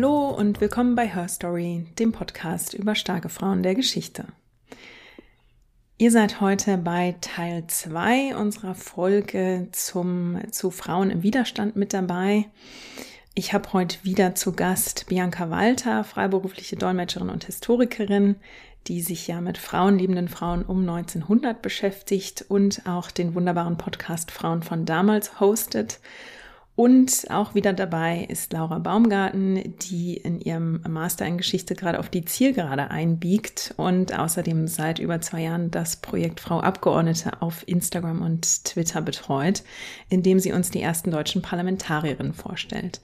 Hallo und willkommen bei Her Story, dem Podcast über starke Frauen der Geschichte. Ihr seid heute bei Teil 2 unserer Folge zum, zu Frauen im Widerstand mit dabei. Ich habe heute wieder zu Gast Bianca Walter, freiberufliche Dolmetscherin und Historikerin, die sich ja mit frauenliebenden Frauen um 1900 beschäftigt und auch den wunderbaren Podcast Frauen von damals hostet. Und auch wieder dabei ist Laura Baumgarten, die in ihrem Master in Geschichte gerade auf die Zielgerade einbiegt und außerdem seit über zwei Jahren das Projekt Frau Abgeordnete auf Instagram und Twitter betreut, in dem sie uns die ersten deutschen Parlamentarierinnen vorstellt.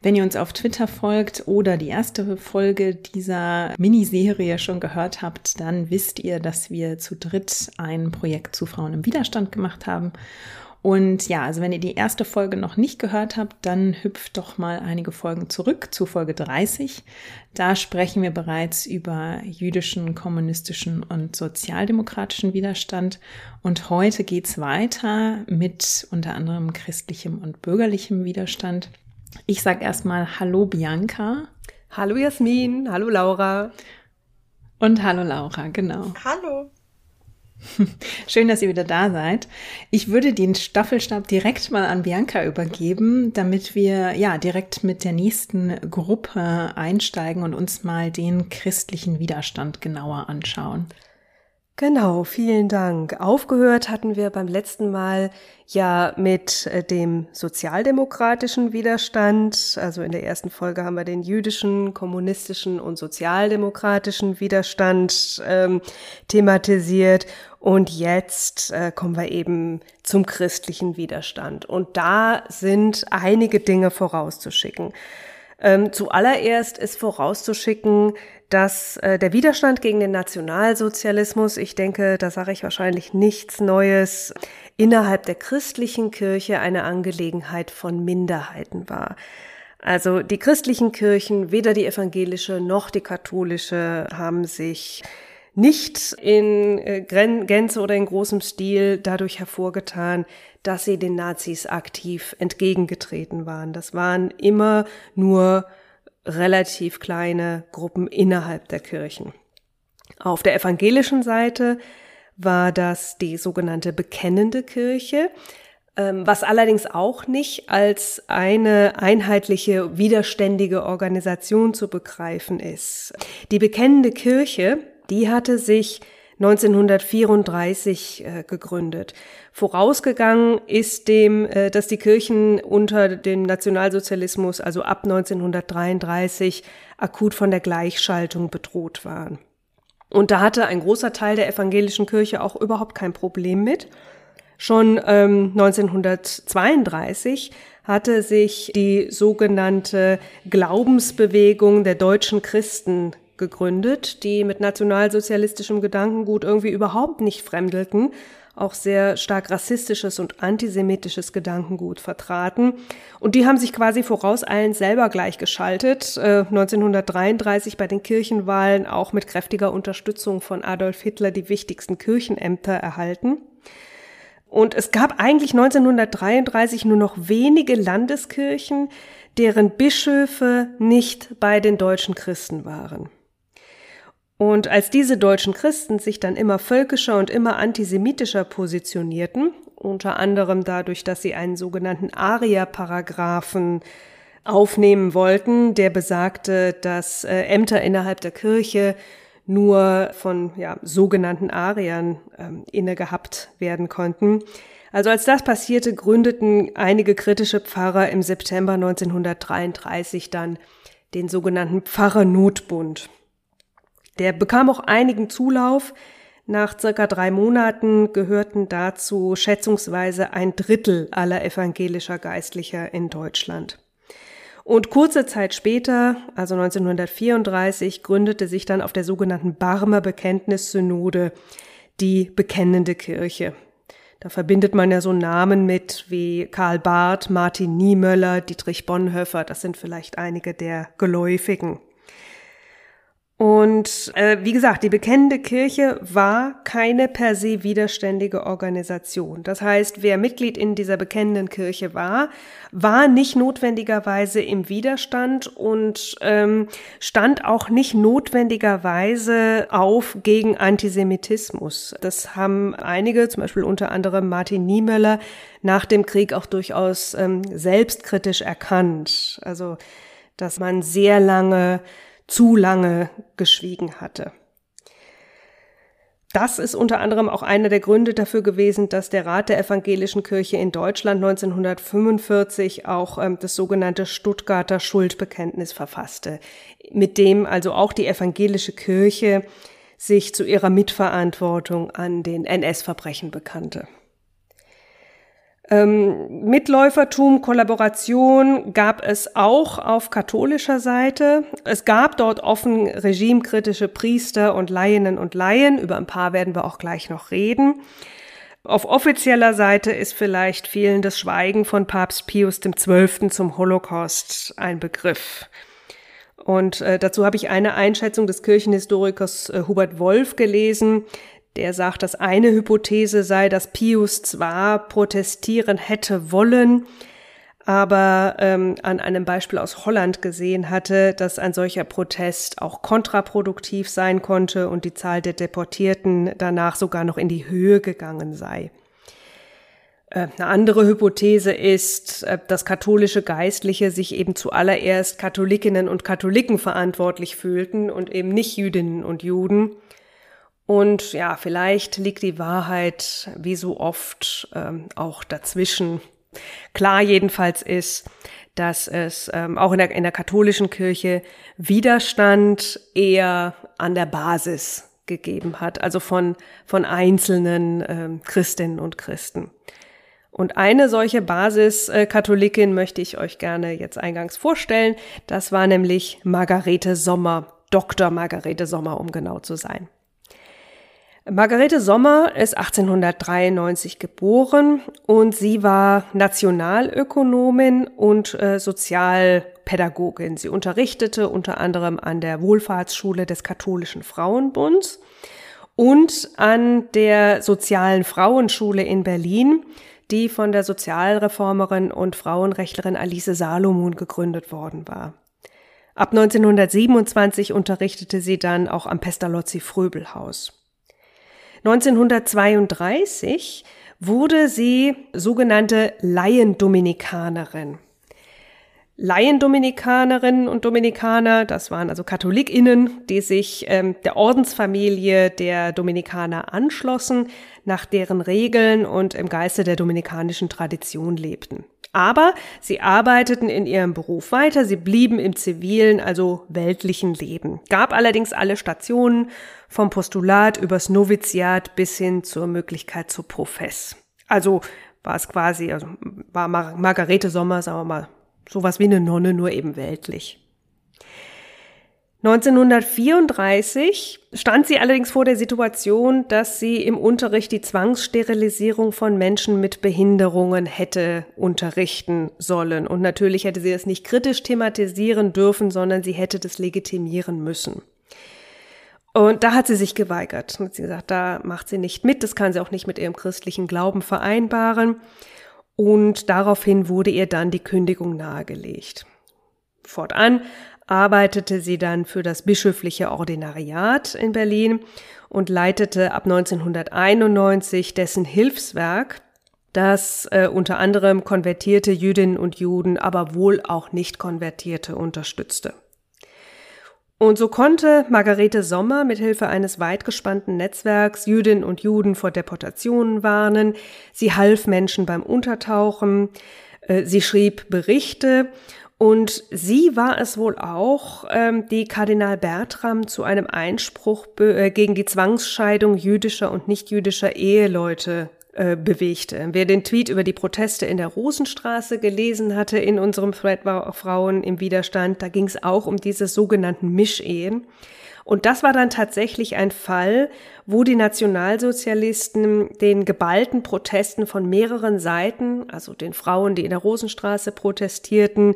Wenn ihr uns auf Twitter folgt oder die erste Folge dieser Miniserie schon gehört habt, dann wisst ihr, dass wir zu dritt ein Projekt zu Frauen im Widerstand gemacht haben. Und ja, also wenn ihr die erste Folge noch nicht gehört habt, dann hüpft doch mal einige Folgen zurück zu Folge 30. Da sprechen wir bereits über jüdischen, kommunistischen und sozialdemokratischen Widerstand. Und heute geht's weiter mit unter anderem christlichem und bürgerlichem Widerstand. Ich sage erstmal Hallo Bianca. Hallo Jasmin, hallo Laura. Und hallo Laura, genau. Hallo. Schön, dass ihr wieder da seid. Ich würde den Staffelstab direkt mal an Bianca übergeben, damit wir ja direkt mit der nächsten Gruppe einsteigen und uns mal den christlichen Widerstand genauer anschauen. Genau, vielen Dank. Aufgehört hatten wir beim letzten Mal ja mit äh, dem sozialdemokratischen Widerstand. Also in der ersten Folge haben wir den jüdischen, kommunistischen und sozialdemokratischen Widerstand ähm, thematisiert. Und jetzt äh, kommen wir eben zum christlichen Widerstand. Und da sind einige Dinge vorauszuschicken. Ähm, zuallererst ist vorauszuschicken, dass äh, der Widerstand gegen den Nationalsozialismus, ich denke, da sage ich wahrscheinlich nichts Neues, innerhalb der christlichen Kirche eine Angelegenheit von Minderheiten war. Also die christlichen Kirchen, weder die evangelische noch die katholische, haben sich nicht in äh, Gänze oder in großem Stil dadurch hervorgetan, dass sie den Nazis aktiv entgegengetreten waren. Das waren immer nur relativ kleine Gruppen innerhalb der Kirchen. Auf der evangelischen Seite war das die sogenannte bekennende Kirche, ähm, was allerdings auch nicht als eine einheitliche, widerständige Organisation zu begreifen ist. Die bekennende Kirche, die hatte sich 1934 äh, gegründet. Vorausgegangen ist dem, äh, dass die Kirchen unter dem Nationalsozialismus, also ab 1933, akut von der Gleichschaltung bedroht waren. Und da hatte ein großer Teil der evangelischen Kirche auch überhaupt kein Problem mit. Schon ähm, 1932 hatte sich die sogenannte Glaubensbewegung der deutschen Christen gegründet, die mit nationalsozialistischem Gedankengut irgendwie überhaupt nicht fremdelten, auch sehr stark rassistisches und antisemitisches Gedankengut vertraten. Und die haben sich quasi vorauseilend selber gleichgeschaltet, äh, 1933 bei den Kirchenwahlen auch mit kräftiger Unterstützung von Adolf Hitler die wichtigsten Kirchenämter erhalten. Und es gab eigentlich 1933 nur noch wenige Landeskirchen, deren Bischöfe nicht bei den deutschen Christen waren. Und als diese deutschen Christen sich dann immer völkischer und immer antisemitischer positionierten, unter anderem dadurch, dass sie einen sogenannten Aria-Paragraphen aufnehmen wollten, der besagte, dass äh, Ämter innerhalb der Kirche nur von ja, sogenannten Ariern ähm, inne gehabt werden konnten. Also als das passierte, gründeten einige kritische Pfarrer im September 1933 dann den sogenannten Pfarrernotbund. Der bekam auch einigen Zulauf. Nach circa drei Monaten gehörten dazu schätzungsweise ein Drittel aller evangelischer Geistlicher in Deutschland. Und kurze Zeit später, also 1934, gründete sich dann auf der sogenannten Barmer Bekenntnissynode die Bekennende Kirche. Da verbindet man ja so Namen mit wie Karl Barth, Martin Niemöller, Dietrich Bonhoeffer, das sind vielleicht einige der geläufigen. Und äh, wie gesagt, die bekennende Kirche war keine per se widerständige Organisation. Das heißt, wer Mitglied in dieser bekennenden Kirche war, war nicht notwendigerweise im Widerstand und ähm, stand auch nicht notwendigerweise auf gegen Antisemitismus. Das haben einige, zum Beispiel unter anderem Martin Niemöller, nach dem Krieg auch durchaus ähm, selbstkritisch erkannt. Also, dass man sehr lange zu lange geschwiegen hatte. Das ist unter anderem auch einer der Gründe dafür gewesen, dass der Rat der Evangelischen Kirche in Deutschland 1945 auch ähm, das sogenannte Stuttgarter Schuldbekenntnis verfasste, mit dem also auch die evangelische Kirche sich zu ihrer Mitverantwortung an den NS-Verbrechen bekannte. Ähm, Mitläufertum, Kollaboration gab es auch auf katholischer Seite. Es gab dort offen regimekritische Priester und Laieninnen und Laien. Über ein paar werden wir auch gleich noch reden. Auf offizieller Seite ist vielleicht fehlendes Schweigen von Papst Pius XII. zum Holocaust ein Begriff. Und äh, dazu habe ich eine Einschätzung des Kirchenhistorikers äh, Hubert Wolf gelesen, der sagt, dass eine Hypothese sei, dass Pius zwar protestieren hätte wollen, aber ähm, an einem Beispiel aus Holland gesehen hatte, dass ein solcher Protest auch kontraproduktiv sein konnte und die Zahl der Deportierten danach sogar noch in die Höhe gegangen sei. Äh, eine andere Hypothese ist, äh, dass katholische Geistliche sich eben zuallererst Katholikinnen und Katholiken verantwortlich fühlten und eben nicht Jüdinnen und Juden und ja, vielleicht liegt die Wahrheit wie so oft ähm, auch dazwischen. Klar jedenfalls ist, dass es ähm, auch in der, in der katholischen Kirche Widerstand eher an der Basis gegeben hat, also von, von einzelnen ähm, Christinnen und Christen. Und eine solche Basis-Katholikin äh, möchte ich euch gerne jetzt eingangs vorstellen. Das war nämlich Margarete Sommer, Dr. Margarete Sommer, um genau zu sein. Margarete Sommer ist 1893 geboren und sie war Nationalökonomin und äh, Sozialpädagogin. Sie unterrichtete unter anderem an der Wohlfahrtsschule des Katholischen Frauenbunds und an der Sozialen Frauenschule in Berlin, die von der Sozialreformerin und Frauenrechtlerin Alice Salomon gegründet worden war. Ab 1927 unterrichtete sie dann auch am Pestalozzi-Fröbelhaus. 1932 wurde sie sogenannte Laiendominikanerin. Laiendominikanerinnen und Dominikaner, das waren also KatholikInnen, die sich ähm, der Ordensfamilie der Dominikaner anschlossen, nach deren Regeln und im Geiste der dominikanischen Tradition lebten. Aber sie arbeiteten in ihrem Beruf weiter, sie blieben im zivilen, also weltlichen Leben. Gab allerdings alle Stationen vom Postulat übers Noviziat bis hin zur Möglichkeit zur Profess. Also war es quasi, also war Mar Margarete Sommer, sagen wir mal, sowas wie eine Nonne, nur eben weltlich. 1934 stand sie allerdings vor der Situation, dass sie im Unterricht die Zwangssterilisierung von Menschen mit Behinderungen hätte unterrichten sollen. Und natürlich hätte sie das nicht kritisch thematisieren dürfen, sondern sie hätte das legitimieren müssen. Und da hat sie sich geweigert. Hat sie gesagt, da macht sie nicht mit, das kann sie auch nicht mit ihrem christlichen Glauben vereinbaren. Und daraufhin wurde ihr dann die Kündigung nahegelegt. Fortan arbeitete sie dann für das bischöfliche Ordinariat in Berlin und leitete ab 1991 dessen Hilfswerk, das äh, unter anderem konvertierte Jüdinnen und Juden, aber wohl auch nicht konvertierte unterstützte. Und so konnte Margarete Sommer mit Hilfe eines weit gespannten Netzwerks Jüdinnen und Juden vor Deportationen warnen. Sie half Menschen beim Untertauchen. Äh, sie schrieb Berichte und sie war es wohl auch, ähm, die Kardinal Bertram zu einem Einspruch äh, gegen die Zwangsscheidung jüdischer und nichtjüdischer Eheleute äh, bewegte. Wer den Tweet über die Proteste in der Rosenstraße gelesen hatte in unserem Thread war Frauen im Widerstand, da ging es auch um diese sogenannten Mischehen. Und das war dann tatsächlich ein Fall, wo die Nationalsozialisten den geballten Protesten von mehreren Seiten, also den Frauen, die in der Rosenstraße protestierten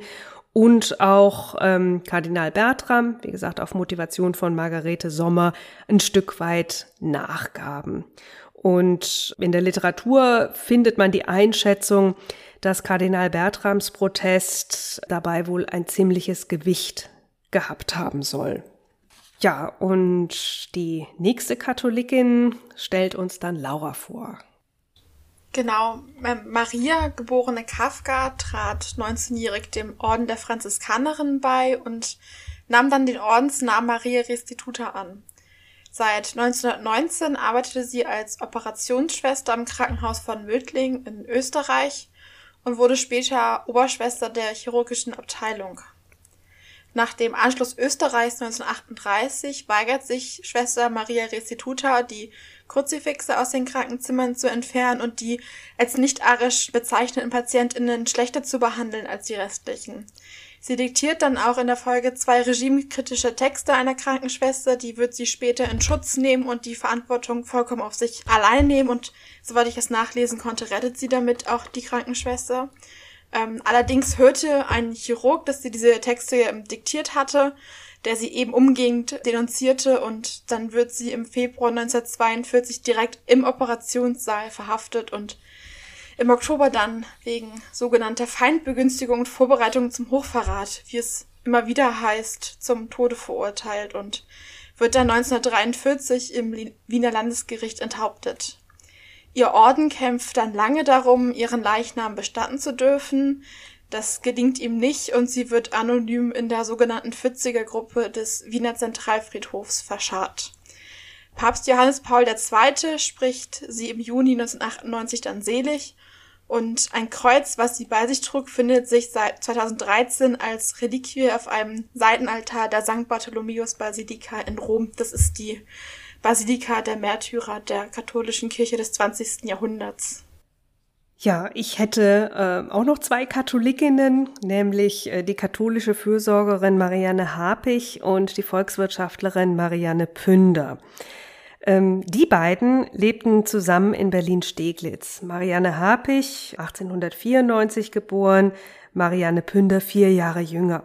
und auch ähm, Kardinal Bertram, wie gesagt, auf Motivation von Margarete Sommer, ein Stück weit nachgaben. Und in der Literatur findet man die Einschätzung, dass Kardinal Bertrams Protest dabei wohl ein ziemliches Gewicht gehabt haben soll. Ja, und die nächste Katholikin stellt uns dann Laura vor. Genau, Maria, geborene Kafka, trat 19-jährig dem Orden der Franziskanerinnen bei und nahm dann den Ordensnamen Maria Restituta an. Seit 1919 arbeitete sie als Operationsschwester im Krankenhaus von Mödling in Österreich und wurde später Oberschwester der chirurgischen Abteilung. Nach dem Anschluss Österreichs 1938 weigert sich Schwester Maria Restituta, die Kruzifixe aus den Krankenzimmern zu entfernen und die als nicht arisch bezeichneten PatientInnen schlechter zu behandeln als die restlichen. Sie diktiert dann auch in der Folge zwei regimekritische Texte einer Krankenschwester, die wird sie später in Schutz nehmen und die Verantwortung vollkommen auf sich allein nehmen und soweit ich es nachlesen konnte, rettet sie damit auch die Krankenschwester. Ähm, allerdings hörte ein Chirurg, dass sie diese Texte diktiert hatte, der sie eben umgehend denunzierte und dann wird sie im Februar 1942 direkt im Operationssaal verhaftet und im Oktober dann wegen sogenannter Feindbegünstigung und Vorbereitung zum Hochverrat, wie es immer wieder heißt, zum Tode verurteilt und wird dann 1943 im Wiener Landesgericht enthauptet. Ihr Orden kämpft dann lange darum, ihren Leichnam bestatten zu dürfen. Das gelingt ihm nicht und sie wird anonym in der sogenannten Fitziger Gruppe des Wiener Zentralfriedhofs verscharrt. Papst Johannes Paul II. spricht sie im Juni 1998 dann selig und ein Kreuz, was sie bei sich trug, findet sich seit 2013 als Reliquie auf einem Seitenaltar der St. Bartholomäus Basilika in Rom. Das ist die Basilika der Märtyrer der katholischen Kirche des 20. Jahrhunderts. Ja, ich hätte äh, auch noch zwei Katholikinnen, nämlich äh, die katholische Fürsorgerin Marianne Hapich und die Volkswirtschaftlerin Marianne Pünder. Ähm, die beiden lebten zusammen in Berlin-Steglitz. Marianne Hapich, 1894 geboren, Marianne Pünder vier Jahre jünger.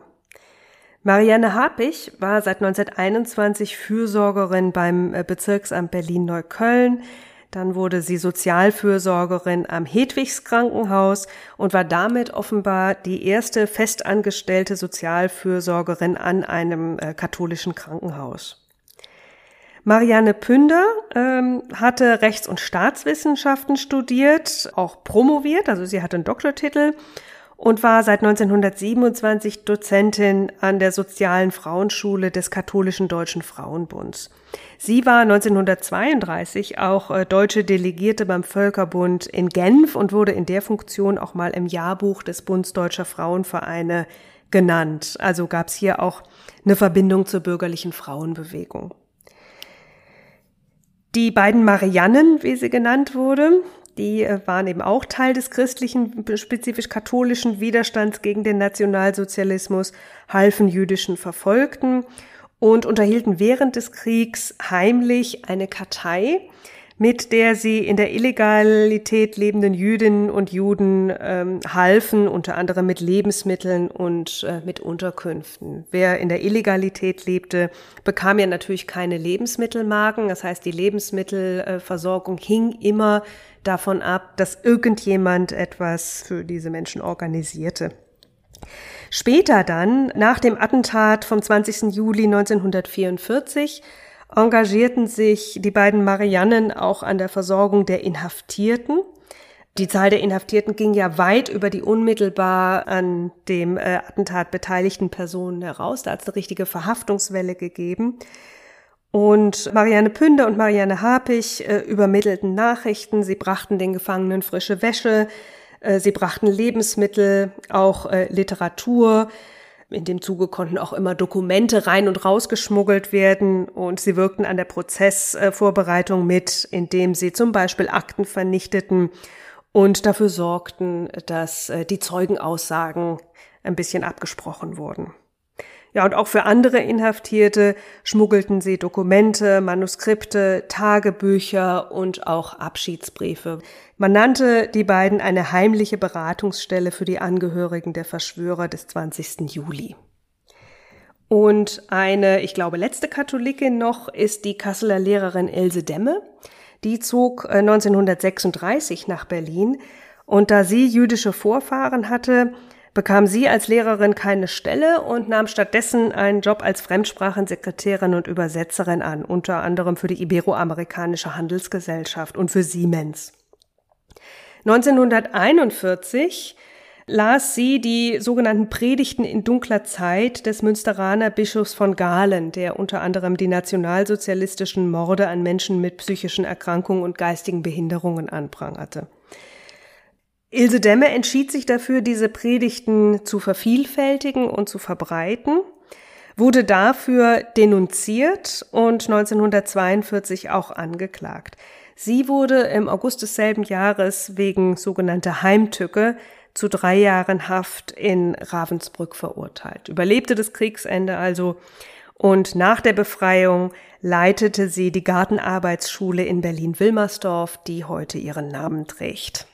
Marianne Hapich war seit 1921 Fürsorgerin beim äh, Bezirksamt Berlin-Neukölln. Dann wurde sie Sozialfürsorgerin am Hedwigs Krankenhaus und war damit offenbar die erste festangestellte Sozialfürsorgerin an einem äh, katholischen Krankenhaus. Marianne Pünder ähm, hatte Rechts- und Staatswissenschaften studiert, auch promoviert, also sie hatte einen Doktortitel und war seit 1927 Dozentin an der Sozialen Frauenschule des Katholischen Deutschen Frauenbunds. Sie war 1932 auch äh, deutsche Delegierte beim Völkerbund in Genf und wurde in der Funktion auch mal im Jahrbuch des Bunds Deutscher Frauenvereine genannt. Also gab es hier auch eine Verbindung zur bürgerlichen Frauenbewegung. Die beiden Mariannen, wie sie genannt wurde, die äh, waren eben auch Teil des christlichen, spezifisch katholischen Widerstands gegen den Nationalsozialismus, halfen jüdischen Verfolgten und unterhielten während des Kriegs heimlich eine Kartei, mit der sie in der Illegalität lebenden Jüdinnen und Juden ähm, halfen, unter anderem mit Lebensmitteln und äh, mit Unterkünften. Wer in der Illegalität lebte, bekam ja natürlich keine Lebensmittelmarken. Das heißt, die Lebensmittelversorgung hing immer davon ab, dass irgendjemand etwas für diese Menschen organisierte. Später dann, nach dem Attentat vom 20. Juli 1944, engagierten sich die beiden Mariannen auch an der Versorgung der Inhaftierten. Die Zahl der Inhaftierten ging ja weit über die unmittelbar an dem äh, Attentat beteiligten Personen heraus. Da hat es eine richtige Verhaftungswelle gegeben. Und Marianne Pünder und Marianne Hapich äh, übermittelten Nachrichten, sie brachten den Gefangenen frische Wäsche, äh, sie brachten Lebensmittel, auch äh, Literatur, in dem Zuge konnten auch immer Dokumente rein und rausgeschmuggelt werden und sie wirkten an der Prozessvorbereitung mit, indem sie zum Beispiel Akten vernichteten und dafür sorgten, dass äh, die Zeugenaussagen ein bisschen abgesprochen wurden. Ja, und auch für andere Inhaftierte schmuggelten sie Dokumente, Manuskripte, Tagebücher und auch Abschiedsbriefe. Man nannte die beiden eine heimliche Beratungsstelle für die Angehörigen der Verschwörer des 20. Juli. Und eine, ich glaube, letzte Katholikin noch ist die Kasseler Lehrerin Else Demme. Die zog 1936 äh, nach Berlin und da sie jüdische Vorfahren hatte, bekam sie als Lehrerin keine Stelle und nahm stattdessen einen Job als Fremdsprachensekretärin und Übersetzerin an, unter anderem für die Iberoamerikanische Handelsgesellschaft und für Siemens. 1941 las sie die sogenannten Predigten in dunkler Zeit des Münsteraner Bischofs von Galen, der unter anderem die nationalsozialistischen Morde an Menschen mit psychischen Erkrankungen und geistigen Behinderungen anprangerte. Ilse Demme entschied sich dafür, diese Predigten zu vervielfältigen und zu verbreiten, wurde dafür denunziert und 1942 auch angeklagt. Sie wurde im August desselben Jahres wegen sogenannter Heimtücke zu drei Jahren Haft in Ravensbrück verurteilt, überlebte das Kriegsende also und nach der Befreiung leitete sie die Gartenarbeitsschule in Berlin-Wilmersdorf, die heute ihren Namen trägt.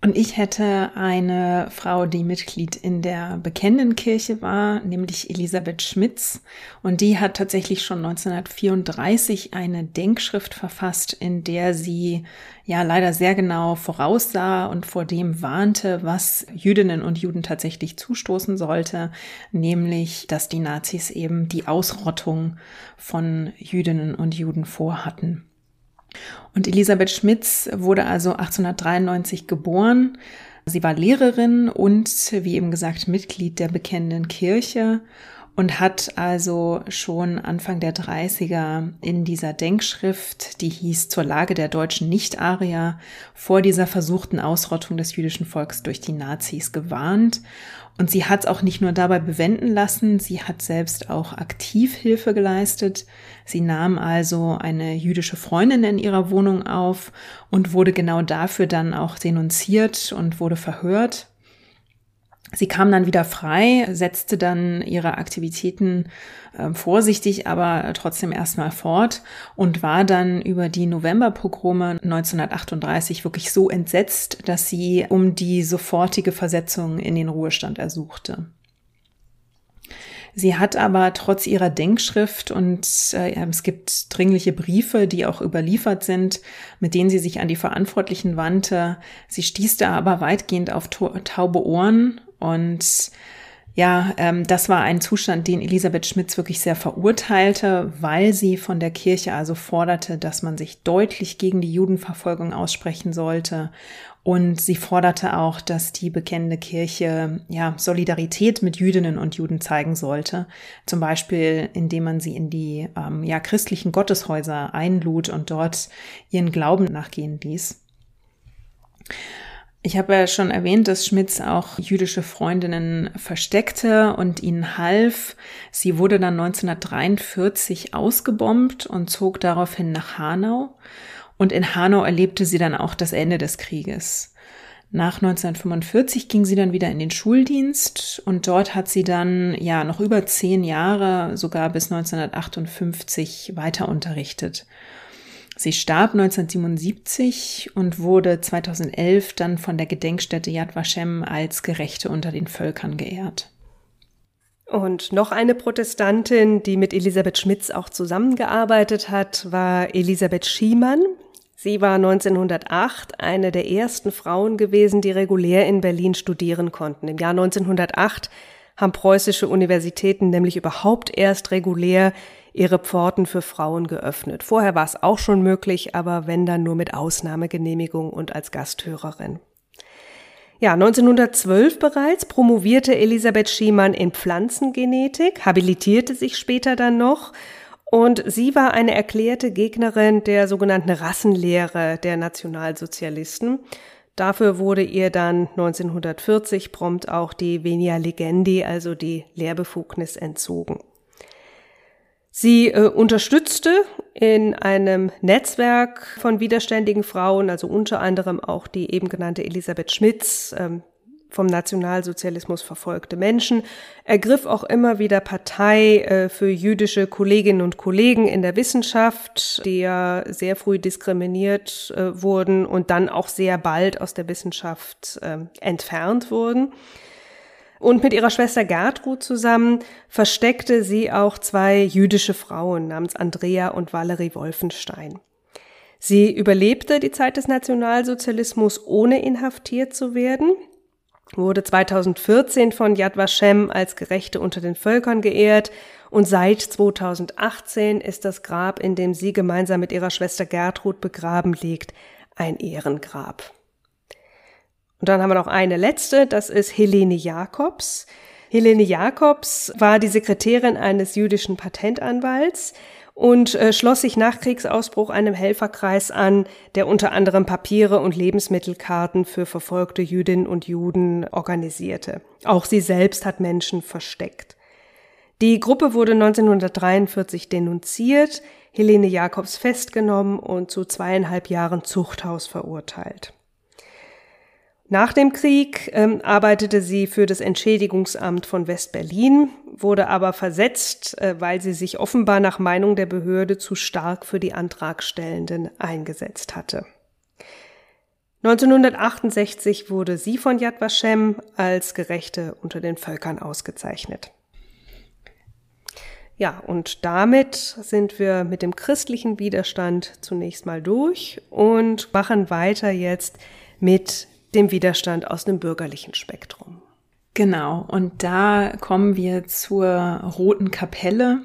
Und ich hätte eine Frau, die Mitglied in der Bekennenden Kirche war, nämlich Elisabeth Schmitz. Und die hat tatsächlich schon 1934 eine Denkschrift verfasst, in der sie ja leider sehr genau voraussah und vor dem warnte, was Jüdinnen und Juden tatsächlich zustoßen sollte, nämlich, dass die Nazis eben die Ausrottung von Jüdinnen und Juden vorhatten. Und Elisabeth Schmitz wurde also 1893 geboren. Sie war Lehrerin und, wie eben gesagt, Mitglied der Bekennenden Kirche und hat also schon Anfang der 30er in dieser Denkschrift, die hieß Zur Lage der deutschen Nicht-Arier, vor dieser versuchten Ausrottung des jüdischen Volks durch die Nazis gewarnt und sie hat es auch nicht nur dabei bewenden lassen, sie hat selbst auch aktiv Hilfe geleistet. Sie nahm also eine jüdische Freundin in ihrer Wohnung auf und wurde genau dafür dann auch denunziert und wurde verhört. Sie kam dann wieder frei, setzte dann ihre Aktivitäten äh, vorsichtig, aber trotzdem erstmal fort und war dann über die Novemberpogrome 1938 wirklich so entsetzt, dass sie um die sofortige Versetzung in den Ruhestand ersuchte. Sie hat aber trotz ihrer Denkschrift und äh, es gibt dringliche Briefe, die auch überliefert sind, mit denen sie sich an die Verantwortlichen wandte. Sie stieß da aber weitgehend auf taube Ohren und ja, ähm, das war ein Zustand, den Elisabeth Schmitz wirklich sehr verurteilte, weil sie von der Kirche also forderte, dass man sich deutlich gegen die Judenverfolgung aussprechen sollte. Und sie forderte auch, dass die bekennende Kirche ja Solidarität mit Jüdinnen und Juden zeigen sollte. Zum Beispiel, indem man sie in die ähm, ja christlichen Gotteshäuser einlud und dort ihren Glauben nachgehen ließ. Ich habe ja schon erwähnt, dass Schmitz auch jüdische Freundinnen versteckte und ihnen half. Sie wurde dann 1943 ausgebombt und zog daraufhin nach Hanau. Und in Hanau erlebte sie dann auch das Ende des Krieges. Nach 1945 ging sie dann wieder in den Schuldienst und dort hat sie dann ja noch über zehn Jahre, sogar bis 1958 weiter unterrichtet. Sie starb 1977 und wurde 2011 dann von der Gedenkstätte Yad Vashem als Gerechte unter den Völkern geehrt. Und noch eine Protestantin, die mit Elisabeth Schmitz auch zusammengearbeitet hat, war Elisabeth Schiemann. Sie war 1908 eine der ersten Frauen gewesen, die regulär in Berlin studieren konnten. Im Jahr 1908 haben preußische Universitäten nämlich überhaupt erst regulär ihre Pforten für Frauen geöffnet. Vorher war es auch schon möglich, aber wenn dann nur mit Ausnahmegenehmigung und als Gasthörerin. Ja, 1912 bereits promovierte Elisabeth Schiemann in Pflanzengenetik, habilitierte sich später dann noch und sie war eine erklärte Gegnerin der sogenannten Rassenlehre der Nationalsozialisten. Dafür wurde ihr dann 1940 prompt auch die Venia Legendi, also die Lehrbefugnis, entzogen. Sie äh, unterstützte in einem Netzwerk von widerständigen Frauen, also unter anderem auch die eben genannte Elisabeth Schmitz, ähm, vom Nationalsozialismus verfolgte Menschen, ergriff auch immer wieder Partei äh, für jüdische Kolleginnen und Kollegen in der Wissenschaft, die ja sehr früh diskriminiert äh, wurden und dann auch sehr bald aus der Wissenschaft äh, entfernt wurden. Und mit ihrer Schwester Gertrud zusammen versteckte sie auch zwei jüdische Frauen namens Andrea und Valerie Wolfenstein. Sie überlebte die Zeit des Nationalsozialismus, ohne inhaftiert zu werden, wurde 2014 von Yad Vashem als Gerechte unter den Völkern geehrt und seit 2018 ist das Grab, in dem sie gemeinsam mit ihrer Schwester Gertrud begraben liegt, ein Ehrengrab. Und dann haben wir noch eine letzte, das ist Helene Jakobs. Helene Jakobs war die Sekretärin eines jüdischen Patentanwalts und äh, schloss sich nach Kriegsausbruch einem Helferkreis an, der unter anderem Papiere und Lebensmittelkarten für verfolgte Jüdinnen und Juden organisierte. Auch sie selbst hat Menschen versteckt. Die Gruppe wurde 1943 denunziert, Helene Jakobs festgenommen und zu zweieinhalb Jahren Zuchthaus verurteilt. Nach dem Krieg ähm, arbeitete sie für das Entschädigungsamt von West-Berlin, wurde aber versetzt, äh, weil sie sich offenbar nach Meinung der Behörde zu stark für die Antragstellenden eingesetzt hatte. 1968 wurde sie von Yad Vashem als Gerechte unter den Völkern ausgezeichnet. Ja, und damit sind wir mit dem christlichen Widerstand zunächst mal durch und machen weiter jetzt mit dem Widerstand aus dem bürgerlichen Spektrum. Genau, und da kommen wir zur Roten Kapelle,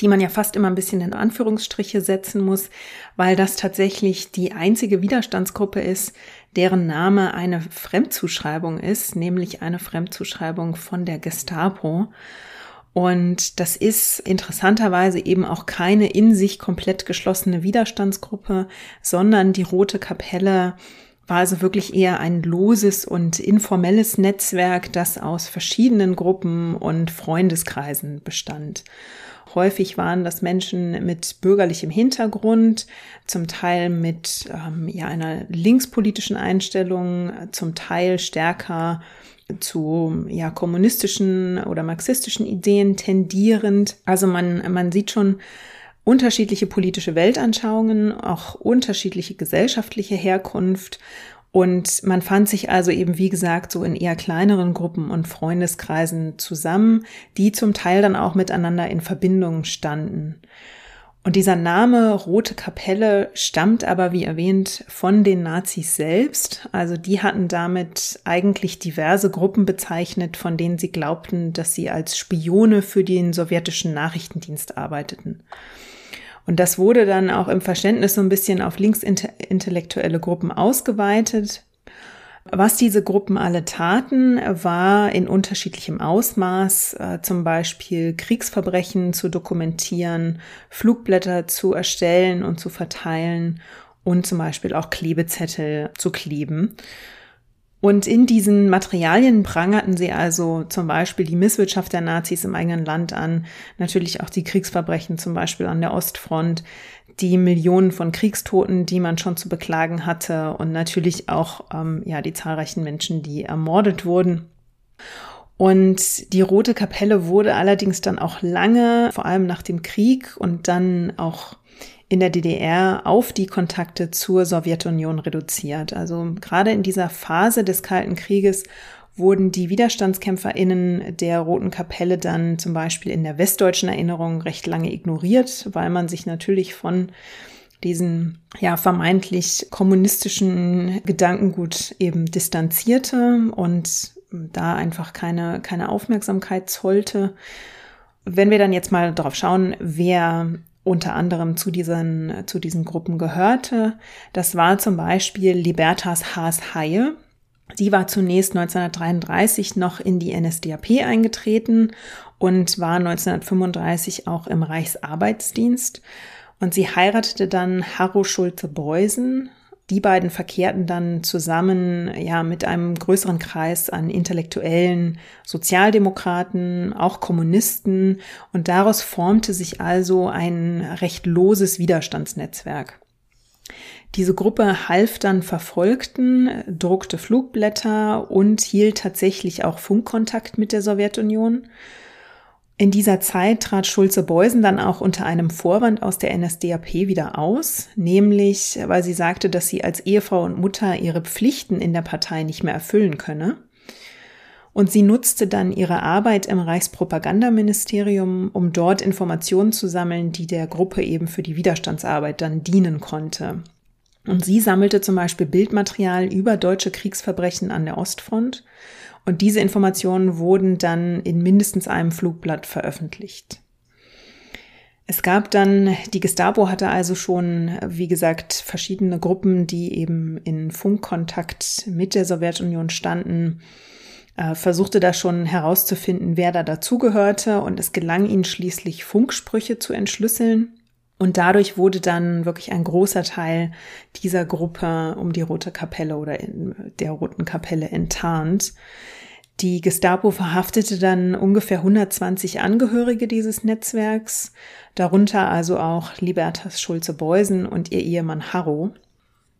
die man ja fast immer ein bisschen in Anführungsstriche setzen muss, weil das tatsächlich die einzige Widerstandsgruppe ist, deren Name eine Fremdzuschreibung ist, nämlich eine Fremdzuschreibung von der Gestapo. Und das ist interessanterweise eben auch keine in sich komplett geschlossene Widerstandsgruppe, sondern die Rote Kapelle war also wirklich eher ein loses und informelles Netzwerk, das aus verschiedenen Gruppen und Freundeskreisen bestand. Häufig waren das Menschen mit bürgerlichem Hintergrund, zum Teil mit ähm, ja, einer linkspolitischen Einstellung, zum Teil stärker zu ja, kommunistischen oder marxistischen Ideen tendierend. Also man, man sieht schon, unterschiedliche politische Weltanschauungen, auch unterschiedliche gesellschaftliche Herkunft. Und man fand sich also eben, wie gesagt, so in eher kleineren Gruppen und Freundeskreisen zusammen, die zum Teil dann auch miteinander in Verbindung standen. Und dieser Name Rote Kapelle stammt aber, wie erwähnt, von den Nazis selbst. Also die hatten damit eigentlich diverse Gruppen bezeichnet, von denen sie glaubten, dass sie als Spione für den sowjetischen Nachrichtendienst arbeiteten. Und das wurde dann auch im Verständnis so ein bisschen auf linksintellektuelle Gruppen ausgeweitet. Was diese Gruppen alle taten, war in unterschiedlichem Ausmaß, äh, zum Beispiel Kriegsverbrechen zu dokumentieren, Flugblätter zu erstellen und zu verteilen und zum Beispiel auch Klebezettel zu kleben. Und in diesen Materialien prangerten sie also zum Beispiel die Misswirtschaft der Nazis im eigenen Land an, natürlich auch die Kriegsverbrechen zum Beispiel an der Ostfront, die Millionen von Kriegstoten, die man schon zu beklagen hatte und natürlich auch ähm, ja die zahlreichen Menschen, die ermordet wurden. Und die Rote Kapelle wurde allerdings dann auch lange, vor allem nach dem Krieg und dann auch in der DDR auf die Kontakte zur Sowjetunion reduziert. Also gerade in dieser Phase des Kalten Krieges wurden die WiderstandskämpferInnen der Roten Kapelle dann zum Beispiel in der westdeutschen Erinnerung recht lange ignoriert, weil man sich natürlich von diesen ja vermeintlich kommunistischen Gedankengut eben distanzierte und da einfach keine, keine Aufmerksamkeit zollte. Wenn wir dann jetzt mal darauf schauen, wer unter anderem zu diesen, zu diesen Gruppen gehörte. Das war zum Beispiel Libertas Haas-Haie. Sie war zunächst 1933 noch in die NSDAP eingetreten und war 1935 auch im Reichsarbeitsdienst. Und sie heiratete dann Harro Schulze-Beusen, die beiden verkehrten dann zusammen ja mit einem größeren Kreis an Intellektuellen, Sozialdemokraten, auch Kommunisten und daraus formte sich also ein recht loses Widerstandsnetzwerk. Diese Gruppe half dann Verfolgten, druckte Flugblätter und hielt tatsächlich auch Funkkontakt mit der Sowjetunion. In dieser Zeit trat Schulze-Beusen dann auch unter einem Vorwand aus der NSDAP wieder aus, nämlich weil sie sagte, dass sie als Ehefrau und Mutter ihre Pflichten in der Partei nicht mehr erfüllen könne. Und sie nutzte dann ihre Arbeit im Reichspropagandaministerium, um dort Informationen zu sammeln, die der Gruppe eben für die Widerstandsarbeit dann dienen konnte. Und sie sammelte zum Beispiel Bildmaterial über deutsche Kriegsverbrechen an der Ostfront. Und diese Informationen wurden dann in mindestens einem Flugblatt veröffentlicht. Es gab dann, die Gestapo hatte also schon, wie gesagt, verschiedene Gruppen, die eben in Funkkontakt mit der Sowjetunion standen, äh, versuchte da schon herauszufinden, wer da dazugehörte und es gelang ihnen schließlich Funksprüche zu entschlüsseln. Und dadurch wurde dann wirklich ein großer Teil dieser Gruppe um die Rote Kapelle oder der Roten Kapelle enttarnt. Die Gestapo verhaftete dann ungefähr 120 Angehörige dieses Netzwerks, darunter also auch Libertas Schulze-Beusen und ihr Ehemann Harro.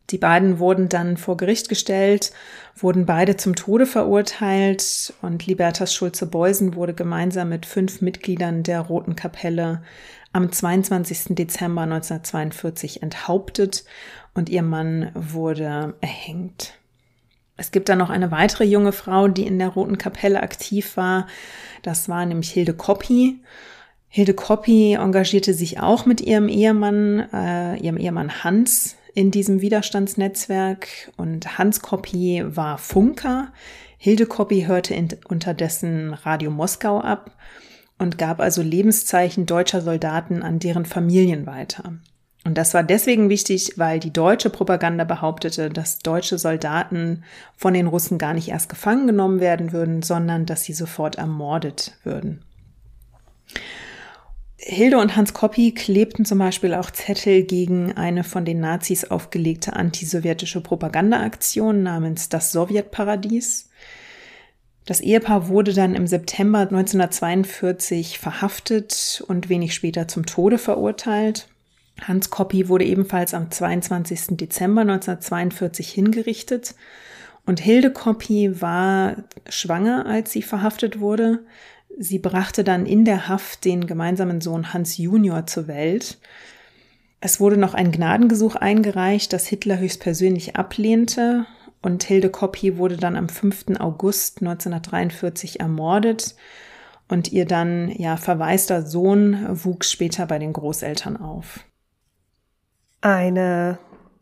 Die beiden wurden dann vor Gericht gestellt, wurden beide zum Tode verurteilt und Libertas Schulze-Beusen wurde gemeinsam mit fünf Mitgliedern der Roten Kapelle am 22. Dezember 1942 enthauptet und ihr Mann wurde erhängt. Es gibt dann noch eine weitere junge Frau, die in der Roten Kapelle aktiv war. Das war nämlich Hilde Koppi. Hilde Koppi engagierte sich auch mit ihrem Ehemann, äh, ihrem Ehemann Hans, in diesem Widerstandsnetzwerk und Hans Koppi war Funker. Hilde Koppi hörte in, unterdessen Radio Moskau ab und gab also Lebenszeichen deutscher Soldaten an deren Familien weiter. Und das war deswegen wichtig, weil die deutsche Propaganda behauptete, dass deutsche Soldaten von den Russen gar nicht erst gefangen genommen werden würden, sondern dass sie sofort ermordet würden. Hilde und Hans Koppi klebten zum Beispiel auch Zettel gegen eine von den Nazis aufgelegte antisowjetische Propagandaaktion namens Das Sowjetparadies. Das Ehepaar wurde dann im September 1942 verhaftet und wenig später zum Tode verurteilt. Hans Koppi wurde ebenfalls am 22. Dezember 1942 hingerichtet und Hilde Koppi war schwanger, als sie verhaftet wurde. Sie brachte dann in der Haft den gemeinsamen Sohn Hans Junior zur Welt. Es wurde noch ein Gnadengesuch eingereicht, das Hitler höchstpersönlich ablehnte und Hilde Koppi wurde dann am 5. August 1943 ermordet und ihr dann ja verwaister Sohn wuchs später bei den Großeltern auf. Eine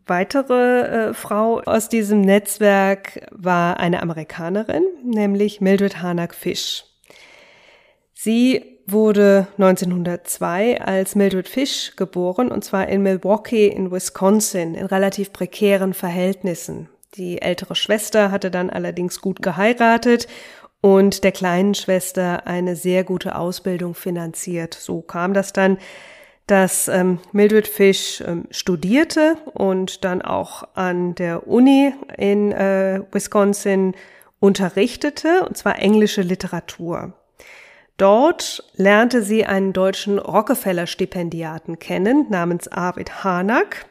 weitere äh, Frau aus diesem Netzwerk war eine Amerikanerin, nämlich Mildred Harnack Fish. Sie wurde 1902 als Mildred Fish geboren und zwar in Milwaukee in Wisconsin in relativ prekären Verhältnissen. Die ältere Schwester hatte dann allerdings gut geheiratet und der kleinen Schwester eine sehr gute Ausbildung finanziert. So kam das dann, dass ähm, Mildred Fish ähm, studierte und dann auch an der Uni in äh, Wisconsin unterrichtete, und zwar englische Literatur. Dort lernte sie einen deutschen Rockefeller-Stipendiaten kennen namens Arvid Harnack,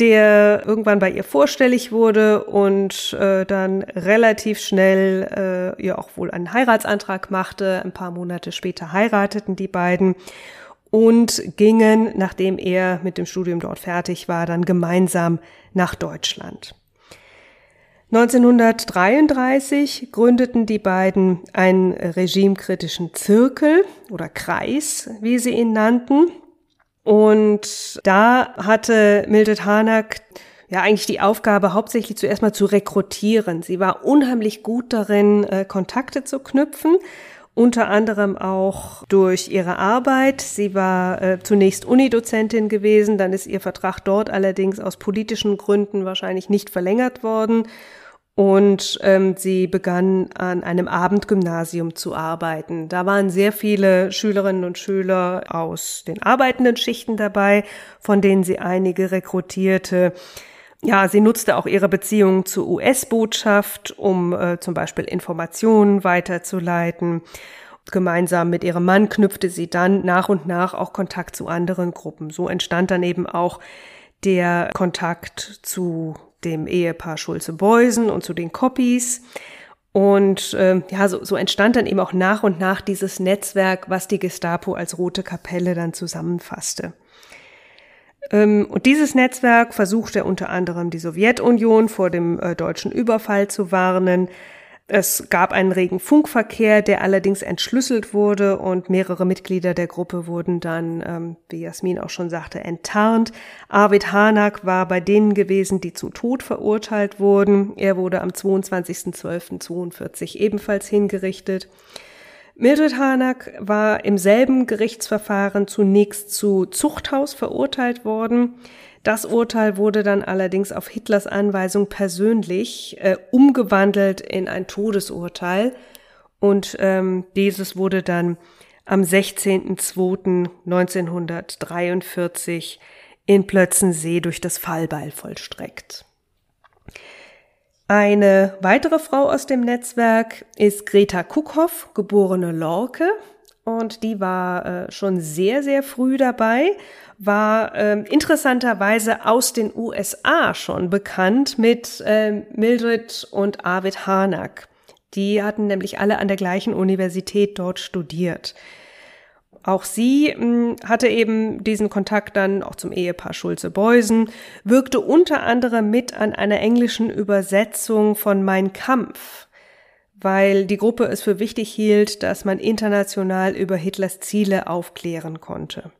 der irgendwann bei ihr vorstellig wurde und äh, dann relativ schnell äh, ihr auch wohl einen Heiratsantrag machte. Ein paar Monate später heirateten die beiden und gingen, nachdem er mit dem Studium dort fertig war, dann gemeinsam nach Deutschland. 1933 gründeten die beiden einen regimekritischen Zirkel oder Kreis, wie sie ihn nannten. Und da hatte Mildred Harnack ja eigentlich die Aufgabe, hauptsächlich zuerst mal zu rekrutieren. Sie war unheimlich gut darin, äh, Kontakte zu knüpfen unter anderem auch durch ihre Arbeit. Sie war äh, zunächst Unidozentin gewesen, dann ist ihr Vertrag dort allerdings aus politischen Gründen wahrscheinlich nicht verlängert worden. Und ähm, sie begann an einem Abendgymnasium zu arbeiten. Da waren sehr viele Schülerinnen und Schüler aus den arbeitenden Schichten dabei, von denen sie einige rekrutierte. Ja, sie nutzte auch ihre Beziehungen zur US-Botschaft, um äh, zum Beispiel Informationen weiterzuleiten. Gemeinsam mit ihrem Mann knüpfte sie dann nach und nach auch Kontakt zu anderen Gruppen. So entstand dann eben auch der Kontakt zu dem Ehepaar Schulze-Beusen und zu den Copies. Und äh, ja, so, so entstand dann eben auch nach und nach dieses Netzwerk, was die Gestapo als Rote Kapelle dann zusammenfasste. Ähm, und dieses Netzwerk versuchte unter anderem die Sowjetunion vor dem äh, deutschen Überfall zu warnen, es gab einen regen Funkverkehr, der allerdings entschlüsselt wurde und mehrere Mitglieder der Gruppe wurden dann, ähm, wie Jasmin auch schon sagte, enttarnt. Arvid Hanak war bei denen gewesen, die zu Tod verurteilt wurden. Er wurde am 22.12.42 ebenfalls hingerichtet. Mildred Hanak war im selben Gerichtsverfahren zunächst zu Zuchthaus verurteilt worden. Das Urteil wurde dann allerdings auf Hitlers Anweisung persönlich äh, umgewandelt in ein Todesurteil und ähm, dieses wurde dann am 16.02.1943 in Plötzensee durch das Fallbeil vollstreckt. Eine weitere Frau aus dem Netzwerk ist Greta Kuckhoff, geborene Lorke. Und die war äh, schon sehr, sehr früh dabei war ähm, interessanterweise aus den USA schon bekannt mit ähm, Mildred und Arvid Harnack. Die hatten nämlich alle an der gleichen Universität dort studiert. Auch sie mh, hm, hatte eben diesen Kontakt dann auch zum Ehepaar Schulze-Beusen, wirkte unter anderem mit an einer englischen Übersetzung von Mein Kampf, weil die Gruppe es für wichtig hielt, dass man international über Hitlers Ziele aufklären konnte.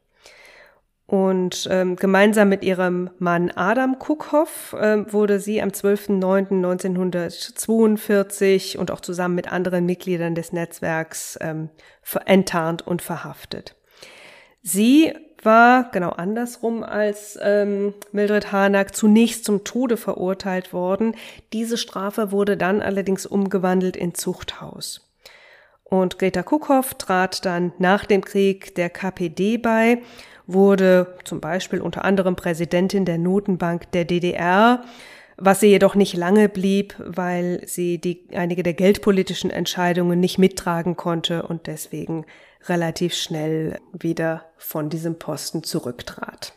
Und ähm, gemeinsam mit ihrem Mann Adam Kuckhoff ähm, wurde sie am 12.09.1942 und auch zusammen mit anderen Mitgliedern des Netzwerks ähm, enttarnt und verhaftet. Sie war genau andersrum als ähm, Mildred Harnack zunächst zum Tode verurteilt worden. Diese Strafe wurde dann allerdings umgewandelt in Zuchthaus. Und Greta Kuckhoff trat dann nach dem Krieg der KPD bei wurde zum Beispiel unter anderem Präsidentin der Notenbank der DDR, was sie jedoch nicht lange blieb, weil sie die, einige der geldpolitischen Entscheidungen nicht mittragen konnte und deswegen relativ schnell wieder von diesem Posten zurücktrat.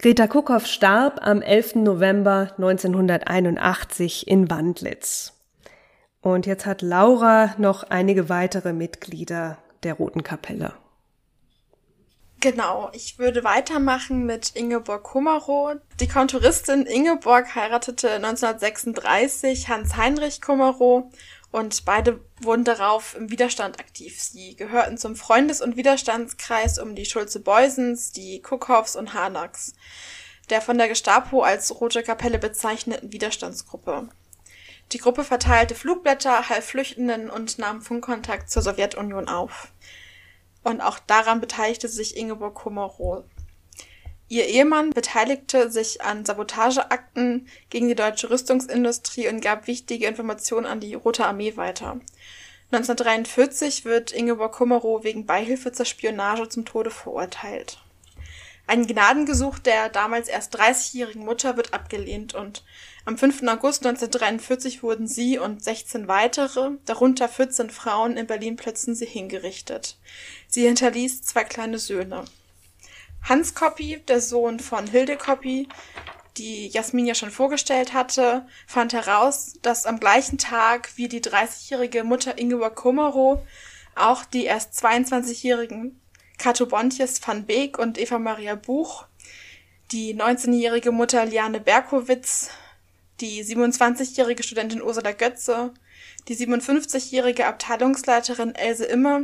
Greta Kuckhoff starb am 11. November 1981 in Wandlitz. Und jetzt hat Laura noch einige weitere Mitglieder der Roten Kapelle. Genau, ich würde weitermachen mit Ingeborg Kummerow. Die Konturistin Ingeborg heiratete 1936 Hans-Heinrich Kummerow und beide wurden darauf im Widerstand aktiv. Sie gehörten zum Freundes- und Widerstandskreis um die Schulze-Beusens, die Kuckhoffs und Hanaks, der von der Gestapo als Rote Kapelle bezeichneten Widerstandsgruppe. Die Gruppe verteilte Flugblätter, half Flüchtenden und nahm Funkkontakt zur Sowjetunion auf. Und auch daran beteiligte sich Ingeborg Kummerow. Ihr Ehemann beteiligte sich an Sabotageakten gegen die deutsche Rüstungsindustrie und gab wichtige Informationen an die Rote Armee weiter. 1943 wird Ingeborg Kummerow wegen Beihilfe zur Spionage zum Tode verurteilt. Ein Gnadengesuch der damals erst 30-jährigen Mutter wird abgelehnt und am 5. August 1943 wurden sie und 16 weitere, darunter 14 Frauen in Berlin-Plötzensee hingerichtet. Sie hinterließ zwei kleine Söhne. Hans Koppi, der Sohn von Hilde Koppi, die Jasmin ja schon vorgestellt hatte, fand heraus, dass am gleichen Tag wie die 30-jährige Mutter Ingeborg Kummerow auch die erst 22-jährigen Kato Bontjes van Beek und Eva Maria Buch, die 19-jährige Mutter Liane Berkowitz, die 27-jährige Studentin Ursula Götze, die 57-jährige Abteilungsleiterin Else Immer,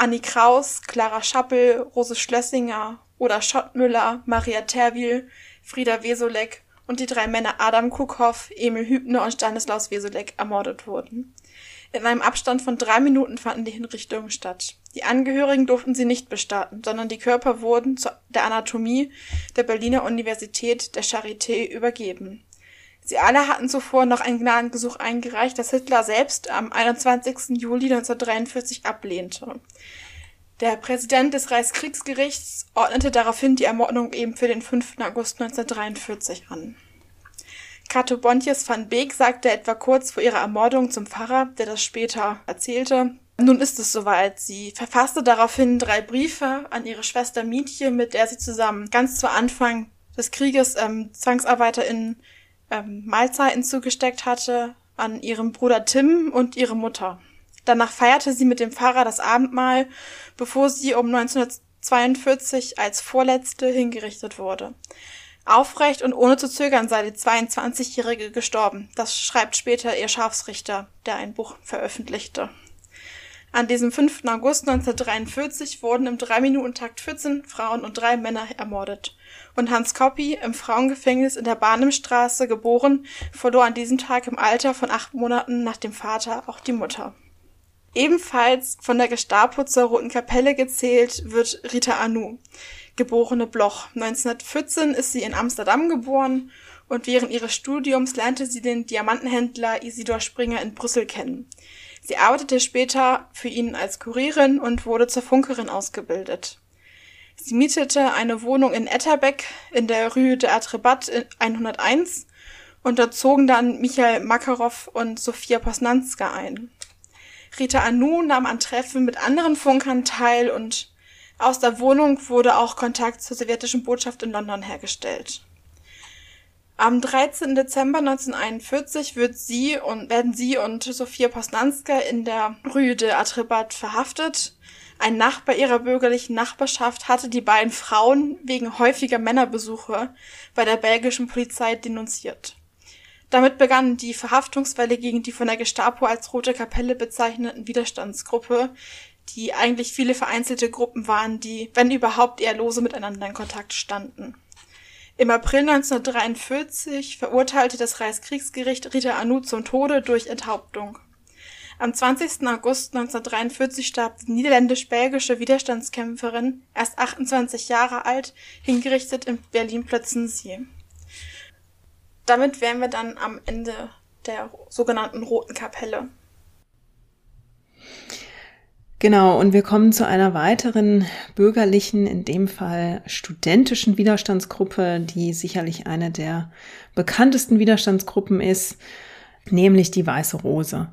Annie Kraus, Clara Schappel, Rose Schlössinger, Oda Schottmüller, Maria Terwil, Frieda Wesolek und die drei Männer Adam Kuckhoff, Emil Hübner und Stanislaus Wesolek ermordet wurden. In einem Abstand von drei Minuten fanden die Hinrichtungen statt. Die Angehörigen durften sie nicht bestatten, sondern die Körper wurden der Anatomie der Berliner Universität der Charité übergeben. Sie alle hatten zuvor noch ein Gnadengesuch eingereicht, das Hitler selbst am 21. Juli 1943 ablehnte. Der Präsident des Reichskriegsgerichts ordnete daraufhin die Ermordung eben für den 5. August 1943 an. Kato Bontjes van Beek sagte etwa kurz vor ihrer Ermordung zum Pfarrer, der das später erzählte, nun ist es soweit. Sie verfasste daraufhin drei Briefe an ihre Schwester Mietje, mit der sie zusammen ganz zu Anfang des Krieges ähm, Zwangsarbeiter in ähm, Mahlzeiten zugesteckt hatte an ihrem Bruder Tim und ihre Mutter. Danach feierte sie mit dem Pfarrer das Abendmahl, bevor sie um 1942 als Vorletzte hingerichtet wurde. Aufrecht und ohne zu zögern sei die 22-Jährige gestorben. Das schreibt später ihr Schafsrichter, der ein Buch veröffentlichte. An diesem 5. August 1943 wurden im 3-Minuten-Takt 14 Frauen und drei Männer ermordet. Und Hans Koppi, im Frauengefängnis in der Barnimstraße geboren, verlor an diesem Tag im Alter von acht Monaten nach dem Vater auch die Mutter. Ebenfalls von der Gestapo zur Roten Kapelle gezählt wird Rita Anu, geborene Bloch. 1914 ist sie in Amsterdam geboren und während ihres Studiums lernte sie den Diamantenhändler Isidor Springer in Brüssel kennen. Sie arbeitete später für ihn als Kurierin und wurde zur Funkerin ausgebildet. Sie mietete eine Wohnung in Etterbeck in der Rue de Atrebat 101 und dort zogen dann Michael Makarov und Sophia Posnanska ein. Rita Anu nahm an Treffen mit anderen Funkern teil und aus der Wohnung wurde auch Kontakt zur sowjetischen Botschaft in London hergestellt. Am 13. Dezember 1941 wird sie und, werden sie und Sophia Posnanska in der Rue de Atrebat verhaftet. Ein Nachbar ihrer bürgerlichen Nachbarschaft hatte die beiden Frauen wegen häufiger Männerbesuche bei der belgischen Polizei denunziert. Damit begann die Verhaftungswelle gegen die von der Gestapo als Rote Kapelle bezeichneten Widerstandsgruppe, die eigentlich viele vereinzelte Gruppen waren, die, wenn überhaupt, eher lose miteinander in Kontakt standen. Im April 1943 verurteilte das Reichskriegsgericht Rita Anu zum Tode durch Enthauptung. Am 20. August 1943 starb die niederländisch-belgische Widerstandskämpferin, erst 28 Jahre alt, hingerichtet in Berlin-Plötzensee. Damit wären wir dann am Ende der sogenannten Roten Kapelle. Genau, und wir kommen zu einer weiteren bürgerlichen, in dem Fall studentischen Widerstandsgruppe, die sicherlich eine der bekanntesten Widerstandsgruppen ist, nämlich die Weiße Rose.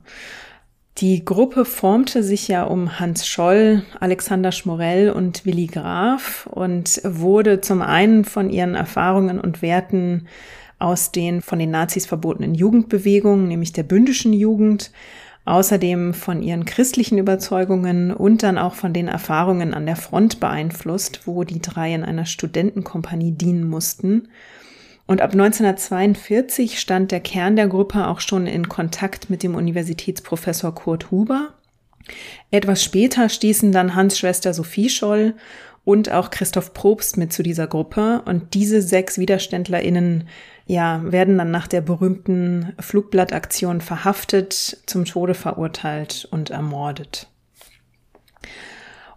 Die Gruppe formte sich ja um Hans Scholl, Alexander Schmorell und Willi Graf und wurde zum einen von ihren Erfahrungen und Werten aus den von den Nazis verbotenen Jugendbewegungen, nämlich der bündischen Jugend, außerdem von ihren christlichen Überzeugungen und dann auch von den Erfahrungen an der Front beeinflusst, wo die drei in einer Studentenkompanie dienen mussten. Und ab 1942 stand der Kern der Gruppe auch schon in Kontakt mit dem Universitätsprofessor Kurt Huber. Etwas später stießen dann Hans Schwester Sophie Scholl und auch Christoph Probst mit zu dieser Gruppe. Und diese sechs WiderständlerInnen ja, werden dann nach der berühmten Flugblattaktion verhaftet, zum Tode verurteilt und ermordet.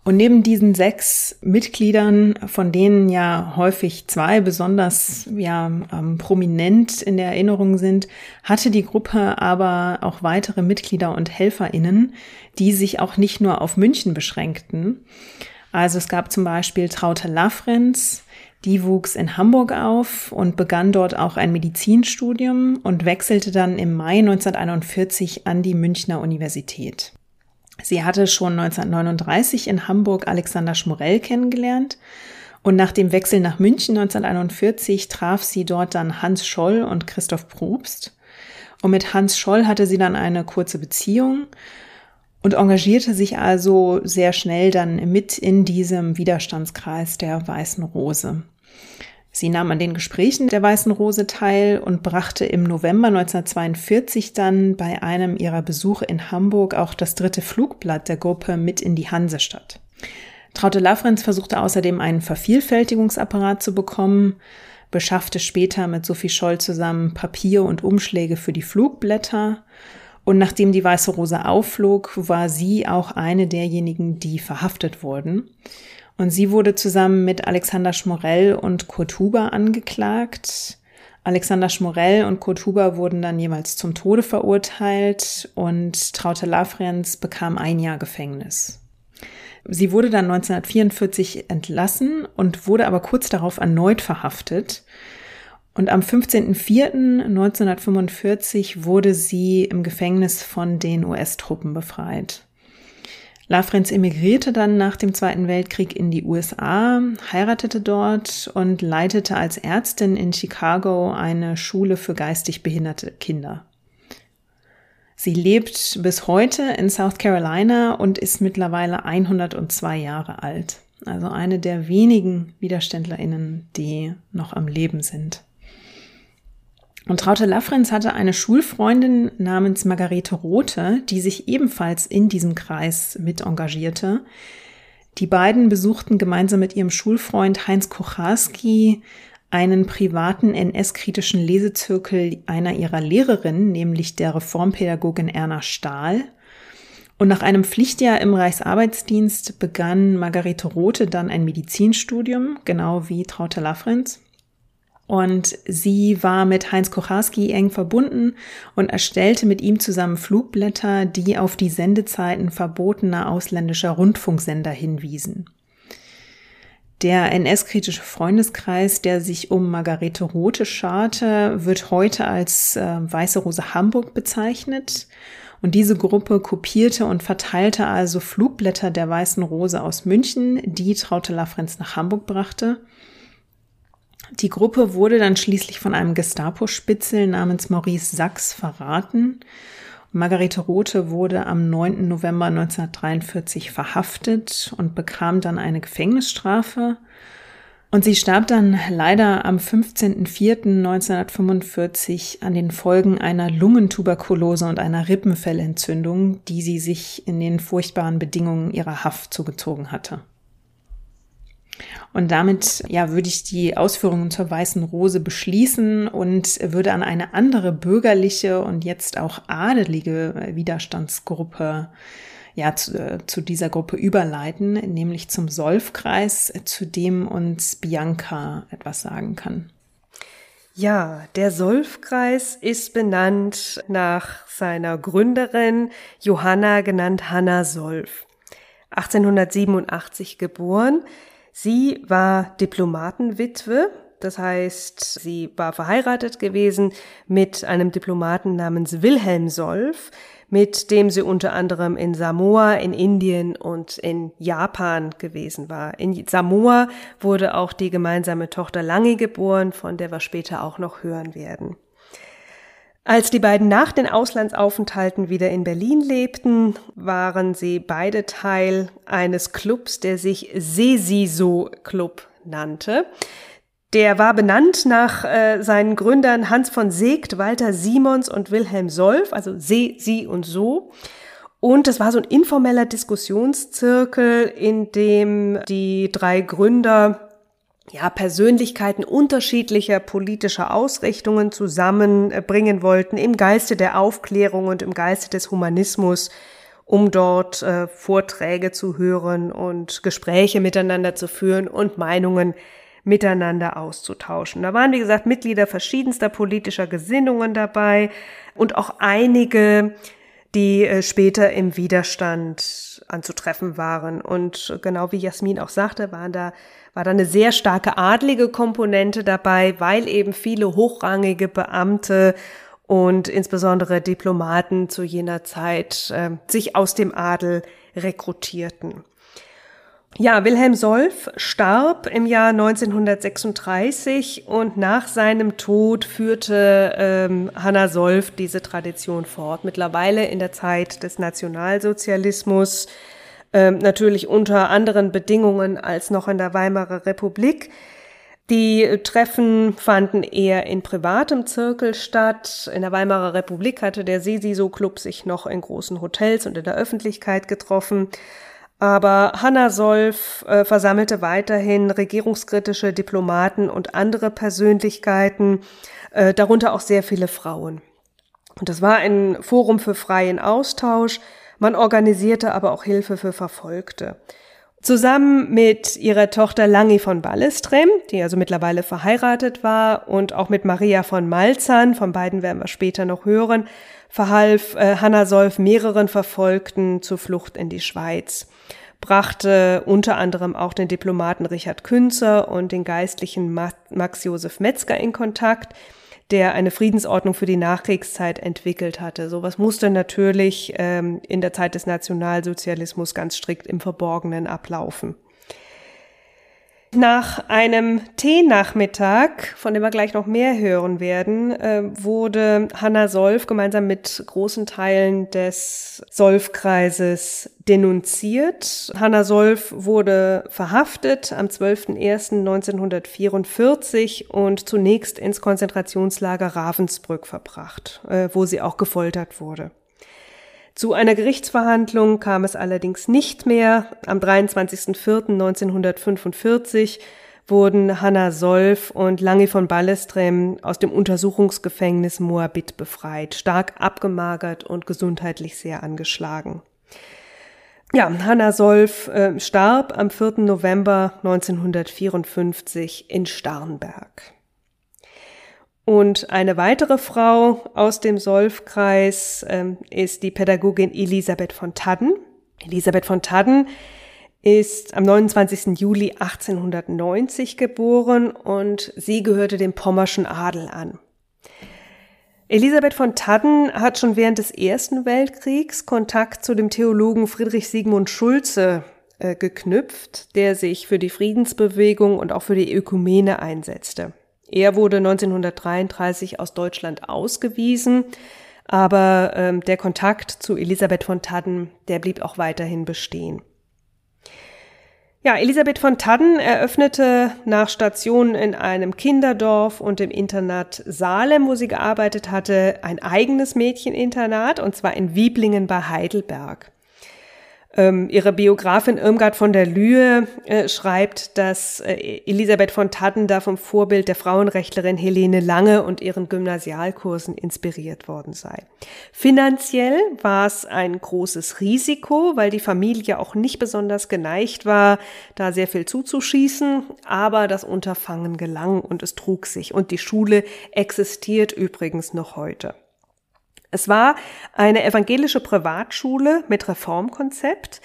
Und neben diesen sechs Mitgliedern, von denen ja häufig zwei besonders ja, ähm, prominent in der Erinnerung sind, hatte die Gruppe aber auch weitere Mitglieder und HelferInnen, die sich auch nicht nur auf München beschränkten. Also es gab zum Beispiel Traute Lafrenz, die wuchs in Hamburg auf und begann dort auch ein Medizinstudium und wechselte dann im Mai 1941 an die Münchner Universität. Sie hatte schon 1939 in Hamburg Alexander Schmorell kennengelernt und nach dem Wechsel nach München 1941 traf sie dort dann Hans Scholl und Christoph Probst. Und mit Hans Scholl hatte sie dann eine kurze Beziehung und engagierte sich also sehr schnell dann mit in diesem Widerstandskreis der Weißen Rose. Sie nahm an den Gesprächen der Weißen Rose teil und brachte im November 1942 dann bei einem ihrer Besuche in Hamburg auch das dritte Flugblatt der Gruppe mit in die Hansestadt. Traute Lafrenz versuchte außerdem einen Vervielfältigungsapparat zu bekommen, beschaffte später mit Sophie Scholl zusammen Papier und Umschläge für die Flugblätter und nachdem die Weiße Rose aufflog, war sie auch eine derjenigen, die verhaftet wurden. Und sie wurde zusammen mit Alexander Schmorell und Kurt Huber angeklagt. Alexander Schmorell und Kurt Huber wurden dann jeweils zum Tode verurteilt und Traute Lafrenz bekam ein Jahr Gefängnis. Sie wurde dann 1944 entlassen und wurde aber kurz darauf erneut verhaftet. Und am 15.04.1945 wurde sie im Gefängnis von den US-Truppen befreit. Lafrenz emigrierte dann nach dem Zweiten Weltkrieg in die USA, heiratete dort und leitete als Ärztin in Chicago eine Schule für geistig behinderte Kinder. Sie lebt bis heute in South Carolina und ist mittlerweile 102 Jahre alt. Also eine der wenigen Widerständlerinnen, die noch am Leben sind. Und Traute Lafrenz hatte eine Schulfreundin namens Margarete Rothe, die sich ebenfalls in diesem Kreis mit engagierte. Die beiden besuchten gemeinsam mit ihrem Schulfreund Heinz Kocharski einen privaten NS-kritischen Lesezirkel einer ihrer Lehrerinnen, nämlich der Reformpädagogin Erna Stahl. Und nach einem Pflichtjahr im Reichsarbeitsdienst begann Margarete Rothe dann ein Medizinstudium, genau wie Traute Lafrenz. Und sie war mit Heinz Kocharski eng verbunden und erstellte mit ihm zusammen Flugblätter, die auf die Sendezeiten verbotener ausländischer Rundfunksender hinwiesen. Der NS-kritische Freundeskreis, der sich um Margarete Rote scharte, wird heute als äh, Weiße Rose Hamburg bezeichnet. Und diese Gruppe kopierte und verteilte also Flugblätter der Weißen Rose aus München, die Traute Lafrenz nach Hamburg brachte. Die Gruppe wurde dann schließlich von einem Gestapo-Spitzel namens Maurice Sachs verraten Margarete Rothe wurde am 9. November 1943 verhaftet und bekam dann eine Gefängnisstrafe. Und sie starb dann leider am 15.04.1945 an den Folgen einer Lungentuberkulose und einer Rippenfellentzündung, die sie sich in den furchtbaren Bedingungen ihrer Haft zugezogen hatte. Und damit, ja, würde ich die Ausführungen zur Weißen Rose beschließen und würde an eine andere bürgerliche und jetzt auch adelige Widerstandsgruppe ja, zu, äh, zu dieser Gruppe überleiten, nämlich zum Solfkreis, zu dem uns Bianca etwas sagen kann. Ja, der Solfkreis ist benannt nach seiner Gründerin Johanna, genannt Hanna Solf. 1887 geboren, Sie war Diplomatenwitwe, das heißt, sie war verheiratet gewesen mit einem Diplomaten namens Wilhelm Solf, mit dem sie unter anderem in Samoa, in Indien und in Japan gewesen war. In Samoa wurde auch die gemeinsame Tochter Lange geboren, von der wir später auch noch hören werden. Als die beiden nach den Auslandsaufenthalten wieder in Berlin lebten, waren sie beide Teil eines Clubs, der sich Sesiso Club nannte. Der war benannt nach äh, seinen Gründern Hans von Seegt, Walter Simons und Wilhelm Solf, also Se, Sie und So. Und es war so ein informeller Diskussionszirkel, in dem die drei Gründer ja, Persönlichkeiten unterschiedlicher politischer Ausrichtungen zusammenbringen wollten im Geiste der Aufklärung und im Geiste des Humanismus, um dort äh, Vorträge zu hören und Gespräche miteinander zu führen und Meinungen miteinander auszutauschen. Da waren, wie gesagt, Mitglieder verschiedenster politischer Gesinnungen dabei und auch einige, die äh, später im Widerstand anzutreffen waren. Und genau wie Jasmin auch sagte, waren da war da eine sehr starke adlige Komponente dabei, weil eben viele hochrangige Beamte und insbesondere Diplomaten zu jener Zeit äh, sich aus dem Adel rekrutierten. Ja, Wilhelm Solf starb im Jahr 1936 und nach seinem Tod führte ähm, Hanna Solf diese Tradition fort. Mittlerweile in der Zeit des Nationalsozialismus ähm, natürlich unter anderen Bedingungen als noch in der Weimarer Republik. Die Treffen fanden eher in privatem Zirkel statt. In der Weimarer Republik hatte der Sesiso-Club sich noch in großen Hotels und in der Öffentlichkeit getroffen. Aber Hanna Solf äh, versammelte weiterhin regierungskritische Diplomaten und andere Persönlichkeiten, äh, darunter auch sehr viele Frauen. Und das war ein Forum für freien Austausch, man organisierte aber auch Hilfe für Verfolgte. Zusammen mit ihrer Tochter Langi von Ballestrem, die also mittlerweile verheiratet war, und auch mit Maria von Malzahn, von beiden werden wir später noch hören, verhalf äh, Hanna Solf mehreren Verfolgten zur Flucht in die Schweiz, brachte unter anderem auch den Diplomaten Richard Künzer und den geistlichen Max Josef Metzger in Kontakt, der eine Friedensordnung für die Nachkriegszeit entwickelt hatte. Sowas musste natürlich ähm, in der Zeit des Nationalsozialismus ganz strikt im Verborgenen ablaufen. Nach einem Teenachmittag, von dem wir gleich noch mehr hören werden, äh, wurde Hanna Solf gemeinsam mit großen Teilen des Solf-Kreises denunziert. Hanna Solf wurde verhaftet am 12.01.1944 und zunächst ins Konzentrationslager Ravensbrück verbracht, äh, wo sie auch gefoltert wurde. Zu einer Gerichtsverhandlung kam es allerdings nicht mehr. Am 23.04.1945 wurden Hanna Solf und Lange von Ballestrem aus dem Untersuchungsgefängnis Moabit befreit, stark abgemagert und gesundheitlich sehr angeschlagen. Ja, Hanna Solf äh, starb am 4. November 1954 in Starnberg. Und eine weitere Frau aus dem Solfkreis ähm, ist die Pädagogin Elisabeth von Tadden. Elisabeth von Tadden ist am 29. Juli 1890 geboren und sie gehörte dem pommerschen Adel an. Elisabeth von Tadden hat schon während des Ersten Weltkriegs Kontakt zu dem Theologen Friedrich Sigmund Schulze äh, geknüpft, der sich für die Friedensbewegung und auch für die Ökumene einsetzte. Er wurde 1933 aus Deutschland ausgewiesen, aber ähm, der Kontakt zu Elisabeth von Tadden, der blieb auch weiterhin bestehen. Ja, Elisabeth von Tadden eröffnete nach Stationen in einem Kinderdorf und im Internat Salem, wo sie gearbeitet hatte, ein eigenes Mädcheninternat, und zwar in Wieblingen bei Heidelberg. Ähm, ihre Biografin Irmgard von der Lühe äh, schreibt, dass äh, Elisabeth von Tadden da vom Vorbild der Frauenrechtlerin Helene Lange und ihren Gymnasialkursen inspiriert worden sei. Finanziell war es ein großes Risiko, weil die Familie auch nicht besonders geneigt war, da sehr viel zuzuschießen, aber das Unterfangen gelang und es trug sich und die Schule existiert übrigens noch heute. Es war eine evangelische Privatschule mit Reformkonzept,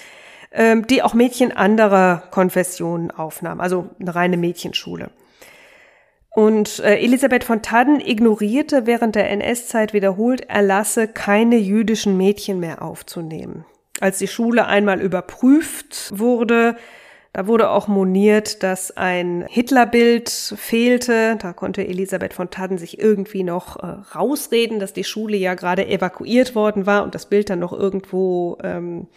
ähm, die auch Mädchen anderer Konfessionen aufnahm, also eine reine Mädchenschule. Und äh, Elisabeth von Tadden ignorierte während der NS-Zeit wiederholt Erlasse, keine jüdischen Mädchen mehr aufzunehmen. Als die Schule einmal überprüft wurde, da wurde auch moniert, dass ein Hitlerbild fehlte. Da konnte Elisabeth von Tadden sich irgendwie noch äh, rausreden, dass die Schule ja gerade evakuiert worden war und das Bild dann noch irgendwo ähm,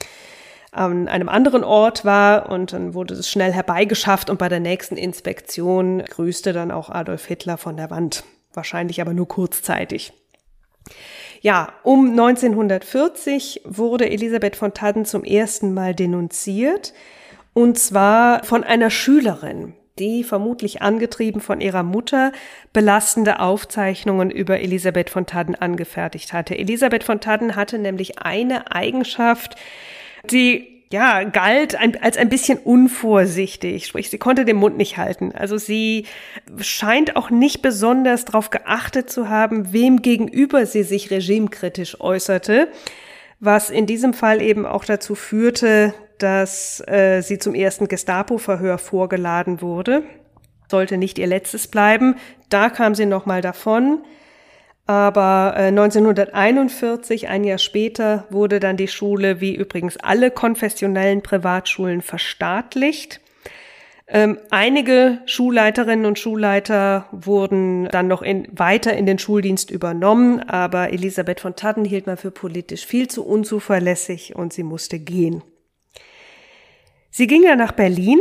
an einem anderen Ort war und dann wurde es schnell herbeigeschafft und bei der nächsten Inspektion grüßte dann auch Adolf Hitler von der Wand. Wahrscheinlich aber nur kurzzeitig. Ja, um 1940 wurde Elisabeth von Tadden zum ersten Mal denunziert. Und zwar von einer Schülerin, die vermutlich angetrieben von ihrer Mutter belastende Aufzeichnungen über Elisabeth von Tadden angefertigt hatte. Elisabeth von Tadden hatte nämlich eine Eigenschaft, die ja, galt als ein bisschen unvorsichtig, sprich, sie konnte den Mund nicht halten. Also sie scheint auch nicht besonders darauf geachtet zu haben, wem gegenüber sie sich regimekritisch äußerte, was in diesem Fall eben auch dazu führte, dass äh, sie zum ersten Gestapo-Verhör vorgeladen wurde. Sollte nicht ihr letztes bleiben. Da kam sie nochmal davon. Aber äh, 1941, ein Jahr später, wurde dann die Schule, wie übrigens alle konfessionellen Privatschulen, verstaatlicht. Ähm, einige Schulleiterinnen und Schulleiter wurden dann noch in, weiter in den Schuldienst übernommen, aber Elisabeth von Tadden hielt man für politisch viel zu unzuverlässig und sie musste gehen. Sie ging dann nach Berlin,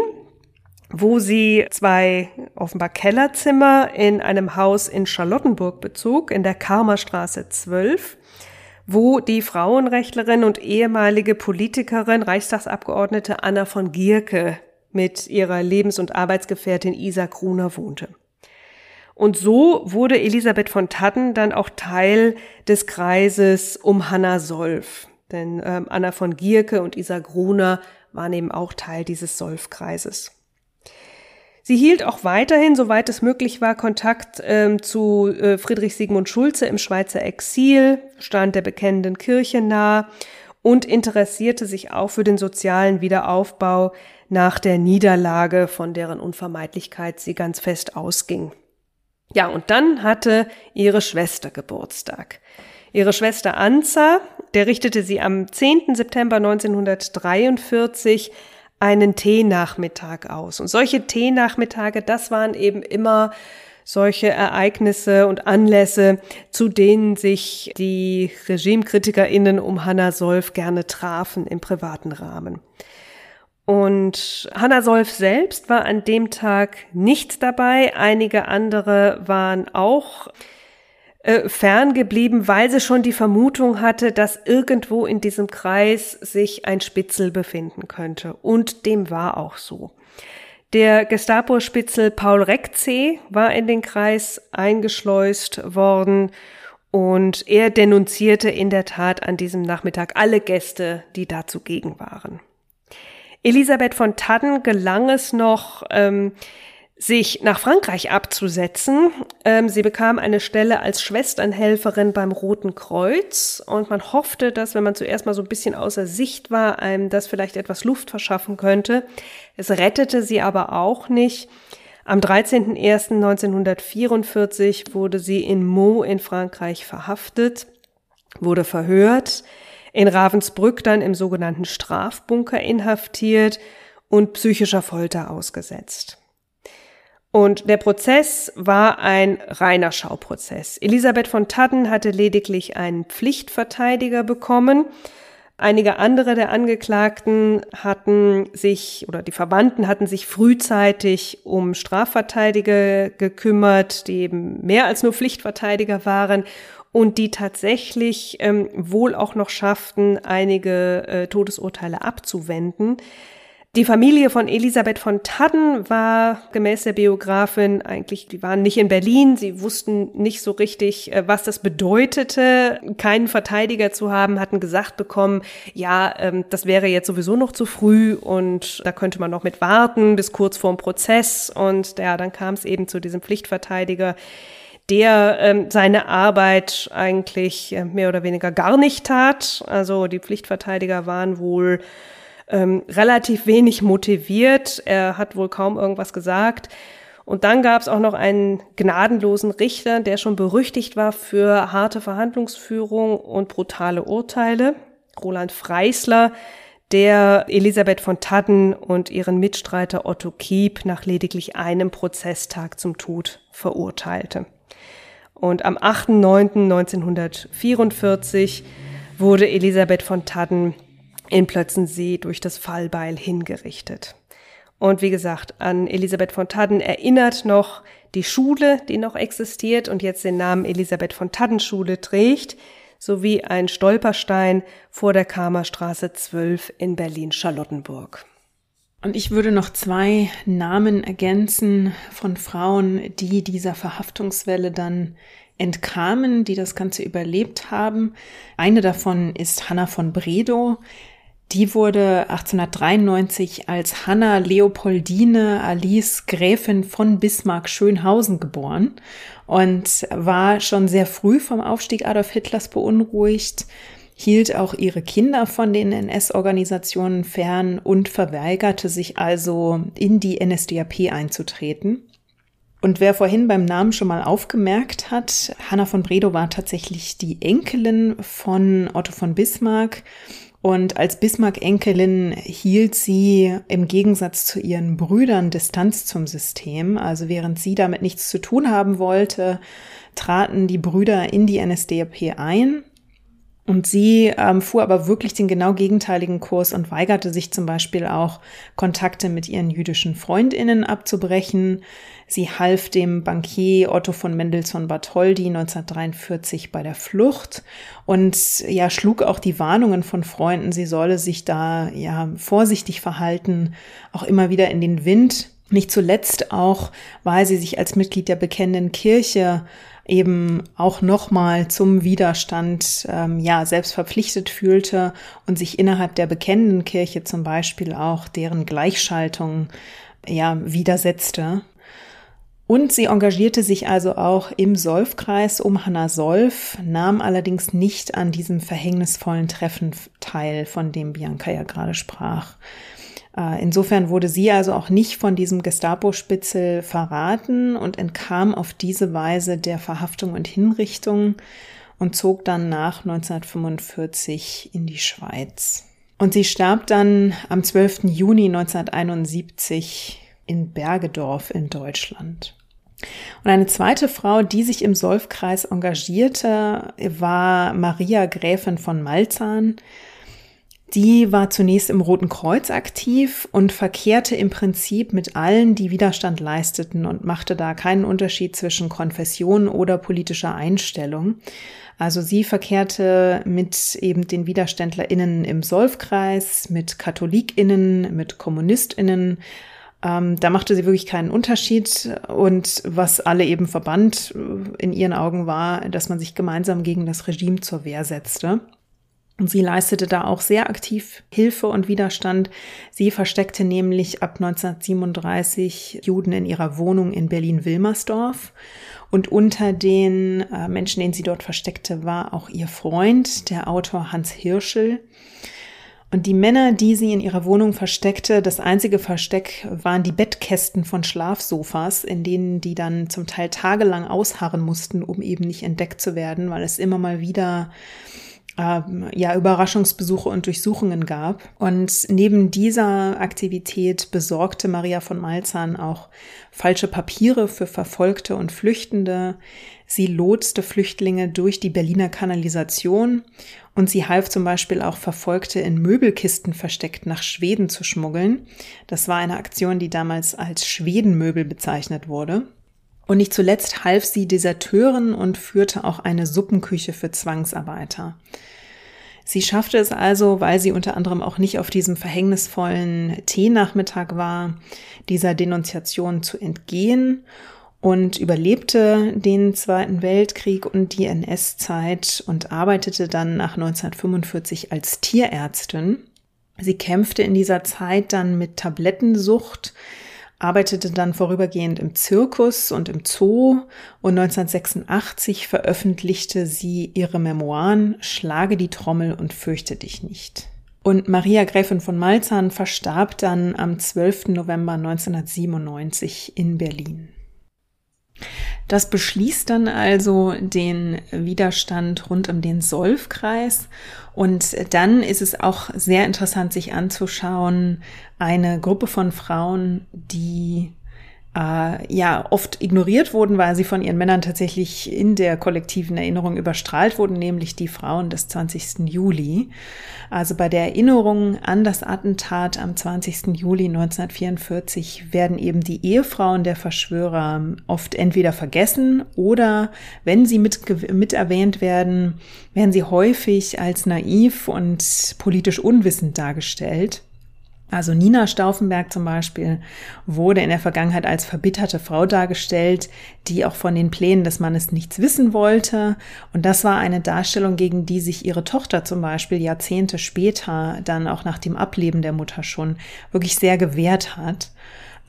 wo sie zwei offenbar Kellerzimmer in einem Haus in Charlottenburg bezog, in der Karmerstraße 12, wo die Frauenrechtlerin und ehemalige Politikerin, Reichstagsabgeordnete Anna von Gierke mit ihrer Lebens- und Arbeitsgefährtin Isa Gruner wohnte. Und so wurde Elisabeth von Tadden dann auch Teil des Kreises um Hanna Solf. Denn ähm, Anna von Gierke und Isa Gruner waren eben auch Teil dieses Solfkreises. Sie hielt auch weiterhin, soweit es möglich war, Kontakt ähm, zu äh, Friedrich Sigmund Schulze im Schweizer Exil, stand der bekennenden Kirche nah und interessierte sich auch für den sozialen Wiederaufbau nach der Niederlage, von deren Unvermeidlichkeit sie ganz fest ausging. Ja, und dann hatte ihre Schwester Geburtstag. Ihre Schwester Anza, der richtete sie am 10. September 1943 einen Teenachmittag aus. Und solche Teenachmittage, das waren eben immer solche Ereignisse und Anlässe, zu denen sich die RegimekritikerInnen um Hanna Solf gerne trafen im privaten Rahmen. Und Hanna Solf selbst war an dem Tag nicht dabei. Einige andere waren auch äh, ferngeblieben, weil sie schon die Vermutung hatte, dass irgendwo in diesem Kreis sich ein Spitzel befinden könnte. Und dem war auch so. Der Gestapo-Spitzel Paul Reckzee war in den Kreis eingeschleust worden und er denunzierte in der Tat an diesem Nachmittag alle Gäste, die da zugegen waren. Elisabeth von Tadden gelang es noch, ähm, sich nach Frankreich abzusetzen. Ähm, sie bekam eine Stelle als Schwesternhelferin beim Roten Kreuz und man hoffte, dass, wenn man zuerst mal so ein bisschen außer Sicht war, einem das vielleicht etwas Luft verschaffen könnte. Es rettete sie aber auch nicht. Am 13.01.1944 wurde sie in Meaux in Frankreich verhaftet, wurde verhört in Ravensbrück dann im sogenannten Strafbunker inhaftiert und psychischer Folter ausgesetzt. Und der Prozess war ein reiner Schauprozess. Elisabeth von Tadden hatte lediglich einen Pflichtverteidiger bekommen. Einige andere der Angeklagten hatten sich oder die Verwandten hatten sich frühzeitig um Strafverteidiger gekümmert, die eben mehr als nur Pflichtverteidiger waren und die tatsächlich ähm, wohl auch noch schafften, einige äh, Todesurteile abzuwenden. Die Familie von Elisabeth von Tadden war gemäß der Biografin eigentlich, die waren nicht in Berlin, sie wussten nicht so richtig, äh, was das bedeutete, keinen Verteidiger zu haben, hatten gesagt bekommen, ja, ähm, das wäre jetzt sowieso noch zu früh und da könnte man noch mit warten bis kurz vorm Prozess und ja, dann kam es eben zu diesem Pflichtverteidiger, der ähm, seine Arbeit eigentlich äh, mehr oder weniger gar nicht tat. Also die Pflichtverteidiger waren wohl ähm, relativ wenig motiviert. Er hat wohl kaum irgendwas gesagt. Und dann gab es auch noch einen gnadenlosen Richter, der schon berüchtigt war für harte Verhandlungsführung und brutale Urteile. Roland Freisler, der Elisabeth von Tadden und ihren Mitstreiter Otto Kiep nach lediglich einem Prozesstag zum Tod verurteilte. Und am 8.9.1944 wurde Elisabeth von Tadden in Plötzensee durch das Fallbeil hingerichtet. Und wie gesagt, an Elisabeth von Tadden erinnert noch die Schule, die noch existiert und jetzt den Namen Elisabeth von Tadden Schule trägt, sowie ein Stolperstein vor der Kamerstraße 12 in Berlin-Charlottenburg. Und ich würde noch zwei Namen ergänzen von Frauen, die dieser Verhaftungswelle dann entkamen, die das Ganze überlebt haben. Eine davon ist Hanna von Bredow. Die wurde 1893 als Hanna Leopoldine Alice Gräfin von Bismarck-Schönhausen geboren und war schon sehr früh vom Aufstieg Adolf Hitlers beunruhigt hielt auch ihre Kinder von den NS-Organisationen fern und verweigerte sich also in die NSDAP einzutreten. Und wer vorhin beim Namen schon mal aufgemerkt hat, Hanna von Bredow war tatsächlich die Enkelin von Otto von Bismarck. Und als Bismarck-Enkelin hielt sie im Gegensatz zu ihren Brüdern Distanz zum System. Also während sie damit nichts zu tun haben wollte, traten die Brüder in die NSDAP ein und sie ähm, fuhr aber wirklich den genau gegenteiligen Kurs und weigerte sich zum Beispiel auch, Kontakte mit ihren jüdischen Freundinnen abzubrechen. Sie half dem Bankier Otto von Mendelssohn Bartholdy 1943 bei der Flucht und ja, schlug auch die Warnungen von Freunden, sie solle sich da ja vorsichtig verhalten, auch immer wieder in den Wind. Nicht zuletzt auch, weil sie sich als Mitglied der bekennenden Kirche eben auch nochmal zum Widerstand ähm, ja selbst verpflichtet fühlte und sich innerhalb der bekennenden Kirche zum Beispiel auch deren Gleichschaltung ja widersetzte. Und sie engagierte sich also auch im Solfkreis um Hanna Solf, nahm allerdings nicht an diesem verhängnisvollen Treffen teil, von dem Bianca ja gerade sprach. Äh, insofern wurde sie also auch nicht von diesem Gestapo-Spitzel verraten und entkam auf diese Weise der Verhaftung und Hinrichtung und zog dann nach 1945 in die Schweiz. Und sie starb dann am 12. Juni 1971 in Bergedorf in Deutschland. Und eine zweite Frau, die sich im Solfkreis engagierte, war Maria Gräfin von Malzahn. Die war zunächst im Roten Kreuz aktiv und verkehrte im Prinzip mit allen, die Widerstand leisteten und machte da keinen Unterschied zwischen Konfession oder politischer Einstellung. Also sie verkehrte mit eben den WiderständlerInnen im Solfkreis, mit KatholikInnen, mit KommunistInnen, ähm, da machte sie wirklich keinen Unterschied. Und was alle eben verband in ihren Augen war, dass man sich gemeinsam gegen das Regime zur Wehr setzte. Und sie leistete da auch sehr aktiv Hilfe und Widerstand. Sie versteckte nämlich ab 1937 Juden in ihrer Wohnung in Berlin-Wilmersdorf. Und unter den äh, Menschen, den sie dort versteckte, war auch ihr Freund, der Autor Hans Hirschel. Und die Männer, die sie in ihrer Wohnung versteckte, das einzige Versteck waren die Bettkästen von Schlafsofas, in denen die dann zum Teil tagelang ausharren mussten, um eben nicht entdeckt zu werden, weil es immer mal wieder ähm, ja, Überraschungsbesuche und Durchsuchungen gab. Und neben dieser Aktivität besorgte Maria von Malzahn auch falsche Papiere für Verfolgte und Flüchtende. Sie lotste Flüchtlinge durch die Berliner Kanalisation und sie half zum Beispiel auch Verfolgte in Möbelkisten versteckt nach Schweden zu schmuggeln. Das war eine Aktion, die damals als Schwedenmöbel bezeichnet wurde. Und nicht zuletzt half sie Deserteuren und führte auch eine Suppenküche für Zwangsarbeiter. Sie schaffte es also, weil sie unter anderem auch nicht auf diesem verhängnisvollen Teenachmittag war, dieser Denunziation zu entgehen und überlebte den Zweiten Weltkrieg und die NS-Zeit und arbeitete dann nach 1945 als Tierärztin. Sie kämpfte in dieser Zeit dann mit Tablettensucht, arbeitete dann vorübergehend im Zirkus und im Zoo und 1986 veröffentlichte sie ihre Memoiren Schlage die Trommel und fürchte dich nicht. Und Maria Gräfin von Malzahn verstarb dann am 12. November 1997 in Berlin. Das beschließt dann also den Widerstand rund um den Solfkreis. Und dann ist es auch sehr interessant, sich anzuschauen, eine Gruppe von Frauen, die äh, ja oft ignoriert wurden, weil sie von ihren Männern tatsächlich in der kollektiven Erinnerung überstrahlt wurden, nämlich die Frauen des 20. Juli. Also bei der Erinnerung an das Attentat am 20. Juli 1944 werden eben die Ehefrauen der Verschwörer oft entweder vergessen oder wenn sie mit, mit erwähnt werden, werden sie häufig als naiv und politisch unwissend dargestellt. Also Nina Stauffenberg zum Beispiel wurde in der Vergangenheit als verbitterte Frau dargestellt, die auch von den Plänen des Mannes nichts wissen wollte. Und das war eine Darstellung, gegen die sich ihre Tochter zum Beispiel Jahrzehnte später, dann auch nach dem Ableben der Mutter schon, wirklich sehr gewehrt hat.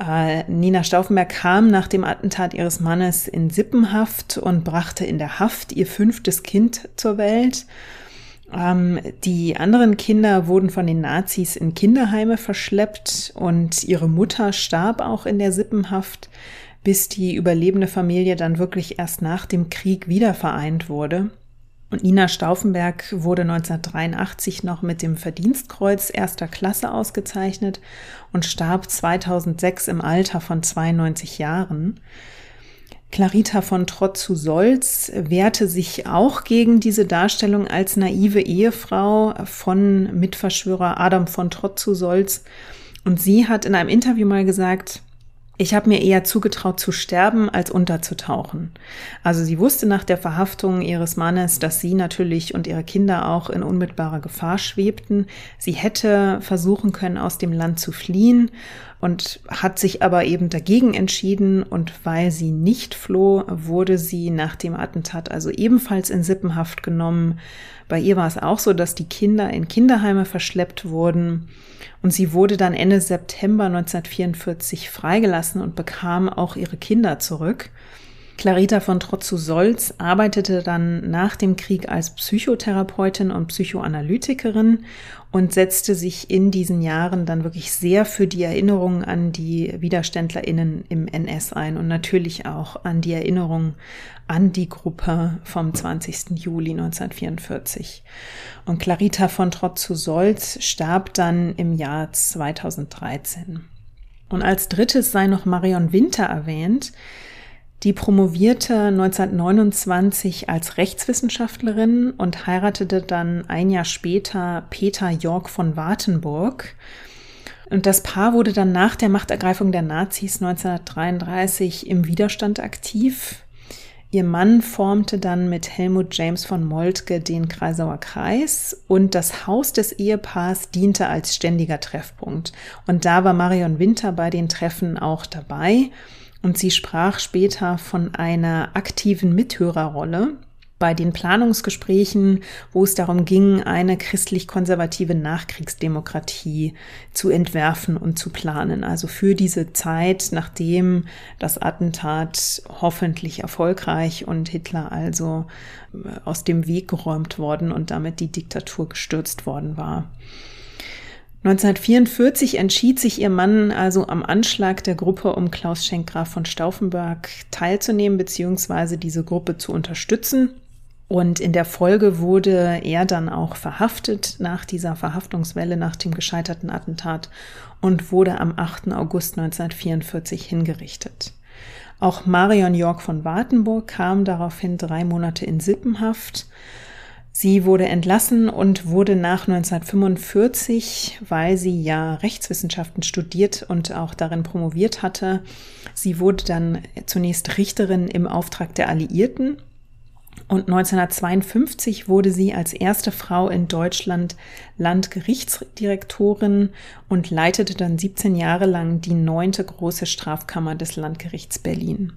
Äh, Nina Stauffenberg kam nach dem Attentat ihres Mannes in Sippenhaft und brachte in der Haft ihr fünftes Kind zur Welt. Ähm, die anderen Kinder wurden von den Nazis in Kinderheime verschleppt und ihre Mutter starb auch in der Sippenhaft, bis die überlebende Familie dann wirklich erst nach dem Krieg wieder vereint wurde. Und Nina Stauffenberg wurde 1983 noch mit dem Verdienstkreuz erster Klasse ausgezeichnet und starb 2006 im Alter von 92 Jahren. Clarita von Trott zu Solz wehrte sich auch gegen diese Darstellung als naive Ehefrau von Mitverschwörer Adam von Trott zu Solz. Und sie hat in einem Interview mal gesagt, ich habe mir eher zugetraut zu sterben, als unterzutauchen. Also sie wusste nach der Verhaftung ihres Mannes, dass sie natürlich und ihre Kinder auch in unmittelbarer Gefahr schwebten. Sie hätte versuchen können, aus dem Land zu fliehen und hat sich aber eben dagegen entschieden und weil sie nicht floh, wurde sie nach dem Attentat also ebenfalls in Sippenhaft genommen. Bei ihr war es auch so, dass die Kinder in Kinderheime verschleppt wurden und sie wurde dann Ende September 1944 freigelassen lassen und bekam auch ihre Kinder zurück. Clarita von Trotzu-Solz arbeitete dann nach dem Krieg als Psychotherapeutin und Psychoanalytikerin und setzte sich in diesen Jahren dann wirklich sehr für die Erinnerung an die WiderständlerInnen im NS ein und natürlich auch an die Erinnerung an die Gruppe vom 20. Juli 1944. Und Clarita von Trotzu-Solz starb dann im Jahr 2013. Und als drittes sei noch Marion Winter erwähnt, die promovierte 1929 als Rechtswissenschaftlerin und heiratete dann ein Jahr später Peter York von Wartenburg. Und das Paar wurde dann nach der Machtergreifung der Nazis 1933 im Widerstand aktiv. Ihr Mann formte dann mit Helmut James von Moltke den Kreisauer Kreis und das Haus des Ehepaars diente als ständiger Treffpunkt. Und da war Marion Winter bei den Treffen auch dabei. Und sie sprach später von einer aktiven Mithörerrolle bei den Planungsgesprächen, wo es darum ging, eine christlich-konservative Nachkriegsdemokratie zu entwerfen und zu planen. Also für diese Zeit, nachdem das Attentat hoffentlich erfolgreich und Hitler also äh, aus dem Weg geräumt worden und damit die Diktatur gestürzt worden war. 1944 entschied sich ihr Mann also am Anschlag der Gruppe um Klaus Schenkgraf von Stauffenberg teilzunehmen bzw. diese Gruppe zu unterstützen. Und in der Folge wurde er dann auch verhaftet nach dieser Verhaftungswelle, nach dem gescheiterten Attentat und wurde am 8. August 1944 hingerichtet. Auch Marion York von Wartenburg kam daraufhin drei Monate in Sippenhaft Sie wurde entlassen und wurde nach 1945, weil sie ja Rechtswissenschaften studiert und auch darin promoviert hatte, sie wurde dann zunächst Richterin im Auftrag der Alliierten und 1952 wurde sie als erste Frau in Deutschland Landgerichtsdirektorin und leitete dann 17 Jahre lang die neunte große Strafkammer des Landgerichts Berlin.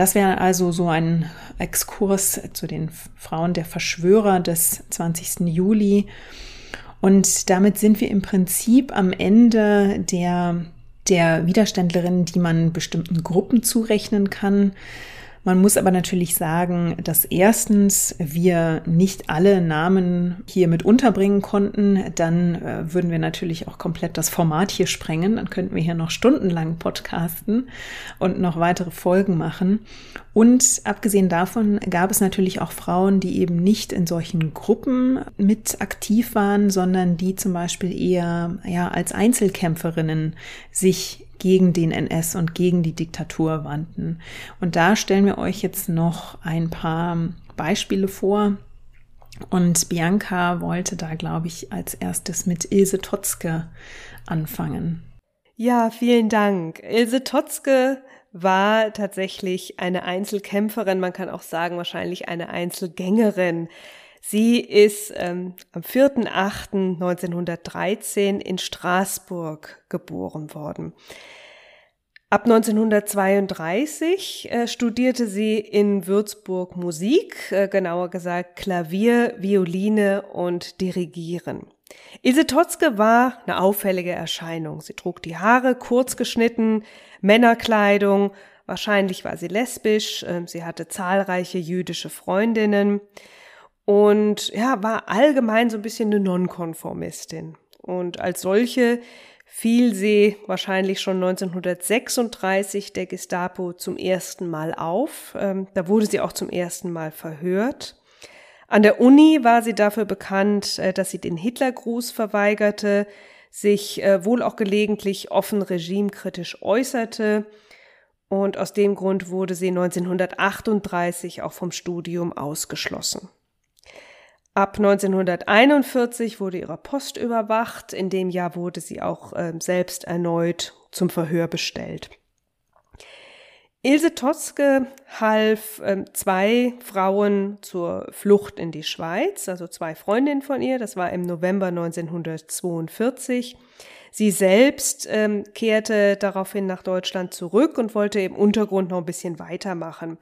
Das wäre also so ein Exkurs zu den Frauen der Verschwörer des 20. Juli. Und damit sind wir im Prinzip am Ende der, der Widerständlerinnen, die man bestimmten Gruppen zurechnen kann. Man muss aber natürlich sagen, dass erstens wir nicht alle Namen hier mit unterbringen konnten. Dann äh, würden wir natürlich auch komplett das Format hier sprengen. Dann könnten wir hier noch stundenlang podcasten und noch weitere Folgen machen. Und abgesehen davon gab es natürlich auch Frauen, die eben nicht in solchen Gruppen mit aktiv waren, sondern die zum Beispiel eher ja, als Einzelkämpferinnen sich gegen den NS und gegen die Diktatur wandten. Und da stellen wir euch jetzt noch ein paar Beispiele vor. Und Bianca wollte da, glaube ich, als erstes mit Ilse Totzke anfangen. Ja, vielen Dank. Ilse Totzke war tatsächlich eine Einzelkämpferin, man kann auch sagen wahrscheinlich eine Einzelgängerin. Sie ist ähm, am 4.8.1913 in Straßburg geboren worden. Ab 1932 äh, studierte sie in Würzburg Musik, äh, genauer gesagt Klavier, Violine und Dirigieren. Ilse Totzke war eine auffällige Erscheinung. Sie trug die Haare kurz geschnitten, Männerkleidung, wahrscheinlich war sie lesbisch, äh, sie hatte zahlreiche jüdische Freundinnen und ja, war allgemein so ein bisschen eine Nonkonformistin. Und als solche fiel sie wahrscheinlich schon 1936 der Gestapo zum ersten Mal auf. Ähm, da wurde sie auch zum ersten Mal verhört. An der Uni war sie dafür bekannt, äh, dass sie den Hitlergruß verweigerte, sich äh, wohl auch gelegentlich offen regimekritisch äußerte. Und aus dem Grund wurde sie 1938 auch vom Studium ausgeschlossen. Ab 1941 wurde ihre Post überwacht. In dem Jahr wurde sie auch äh, selbst erneut zum Verhör bestellt. Ilse Totzke half äh, zwei Frauen zur Flucht in die Schweiz, also zwei Freundinnen von ihr. Das war im November 1942. Sie selbst ähm, kehrte daraufhin nach Deutschland zurück und wollte im Untergrund noch ein bisschen weitermachen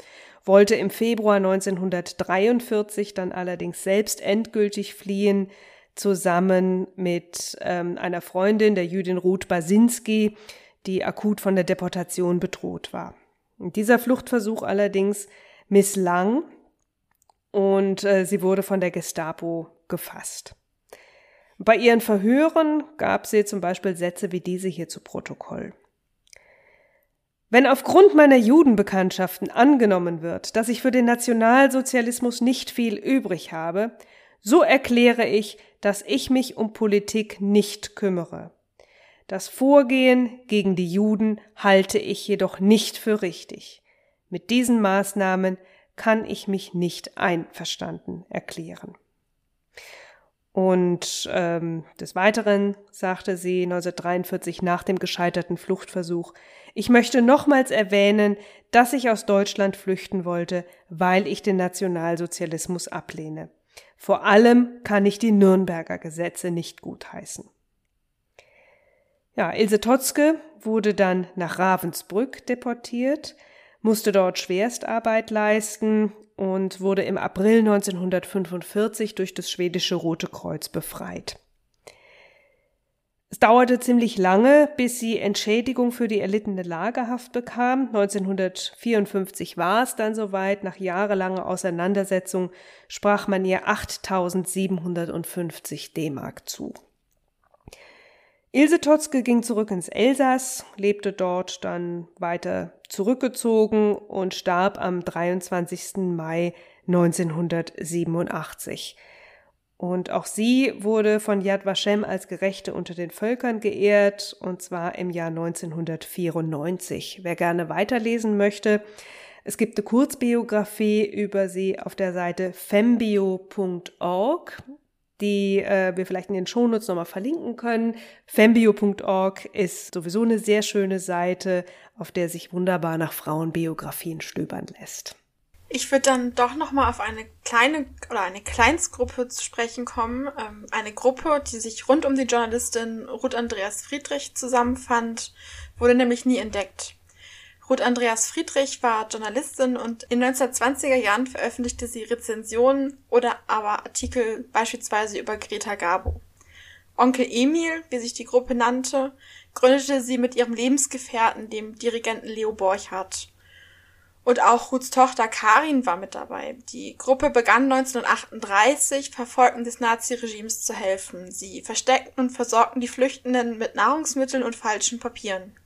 wollte im Februar 1943 dann allerdings selbst endgültig fliehen, zusammen mit ähm, einer Freundin, der Jüdin Ruth Basinski, die akut von der Deportation bedroht war. Dieser Fluchtversuch allerdings misslang und äh, sie wurde von der Gestapo gefasst. Bei ihren Verhören gab sie zum Beispiel Sätze wie diese hier zu Protokoll. Wenn aufgrund meiner Judenbekanntschaften angenommen wird, dass ich für den Nationalsozialismus nicht viel übrig habe, so erkläre ich, dass ich mich um Politik nicht kümmere. Das Vorgehen gegen die Juden halte ich jedoch nicht für richtig. Mit diesen Maßnahmen kann ich mich nicht einverstanden erklären. Und ähm, des Weiteren sagte sie 1943 nach dem gescheiterten Fluchtversuch, ich möchte nochmals erwähnen, dass ich aus Deutschland flüchten wollte, weil ich den Nationalsozialismus ablehne. Vor allem kann ich die Nürnberger Gesetze nicht gutheißen. Ja, Ilse Totzke wurde dann nach Ravensbrück deportiert, musste dort Schwerstarbeit leisten und wurde im April 1945 durch das schwedische Rote Kreuz befreit. Es dauerte ziemlich lange, bis sie Entschädigung für die erlittene Lagerhaft bekam. 1954 war es dann soweit. Nach jahrelanger Auseinandersetzung sprach man ihr 8750 D-Mark zu. Ilse Totzke ging zurück ins Elsass, lebte dort dann weiter zurückgezogen und starb am 23. Mai 1987. Und auch sie wurde von Yad Vashem als Gerechte unter den Völkern geehrt, und zwar im Jahr 1994. Wer gerne weiterlesen möchte, es gibt eine Kurzbiografie über sie auf der Seite fembio.org die äh, wir vielleicht in den Shownotes nochmal verlinken können. Fembio.org ist sowieso eine sehr schöne Seite, auf der sich wunderbar nach Frauenbiografien stöbern lässt. Ich würde dann doch nochmal auf eine kleine oder eine Kleinstgruppe zu sprechen kommen. Ähm, eine Gruppe, die sich rund um die Journalistin Ruth Andreas Friedrich zusammenfand, wurde nämlich nie entdeckt. Ruth Andreas Friedrich war Journalistin und in 1920er Jahren veröffentlichte sie Rezensionen oder aber Artikel beispielsweise über Greta Garbo. Onkel Emil, wie sich die Gruppe nannte, gründete sie mit ihrem Lebensgefährten, dem Dirigenten Leo Borchardt. Und auch Ruths Tochter Karin war mit dabei. Die Gruppe begann 1938, Verfolgten des Naziregimes zu helfen. Sie versteckten und versorgten die Flüchtenden mit Nahrungsmitteln und falschen Papieren.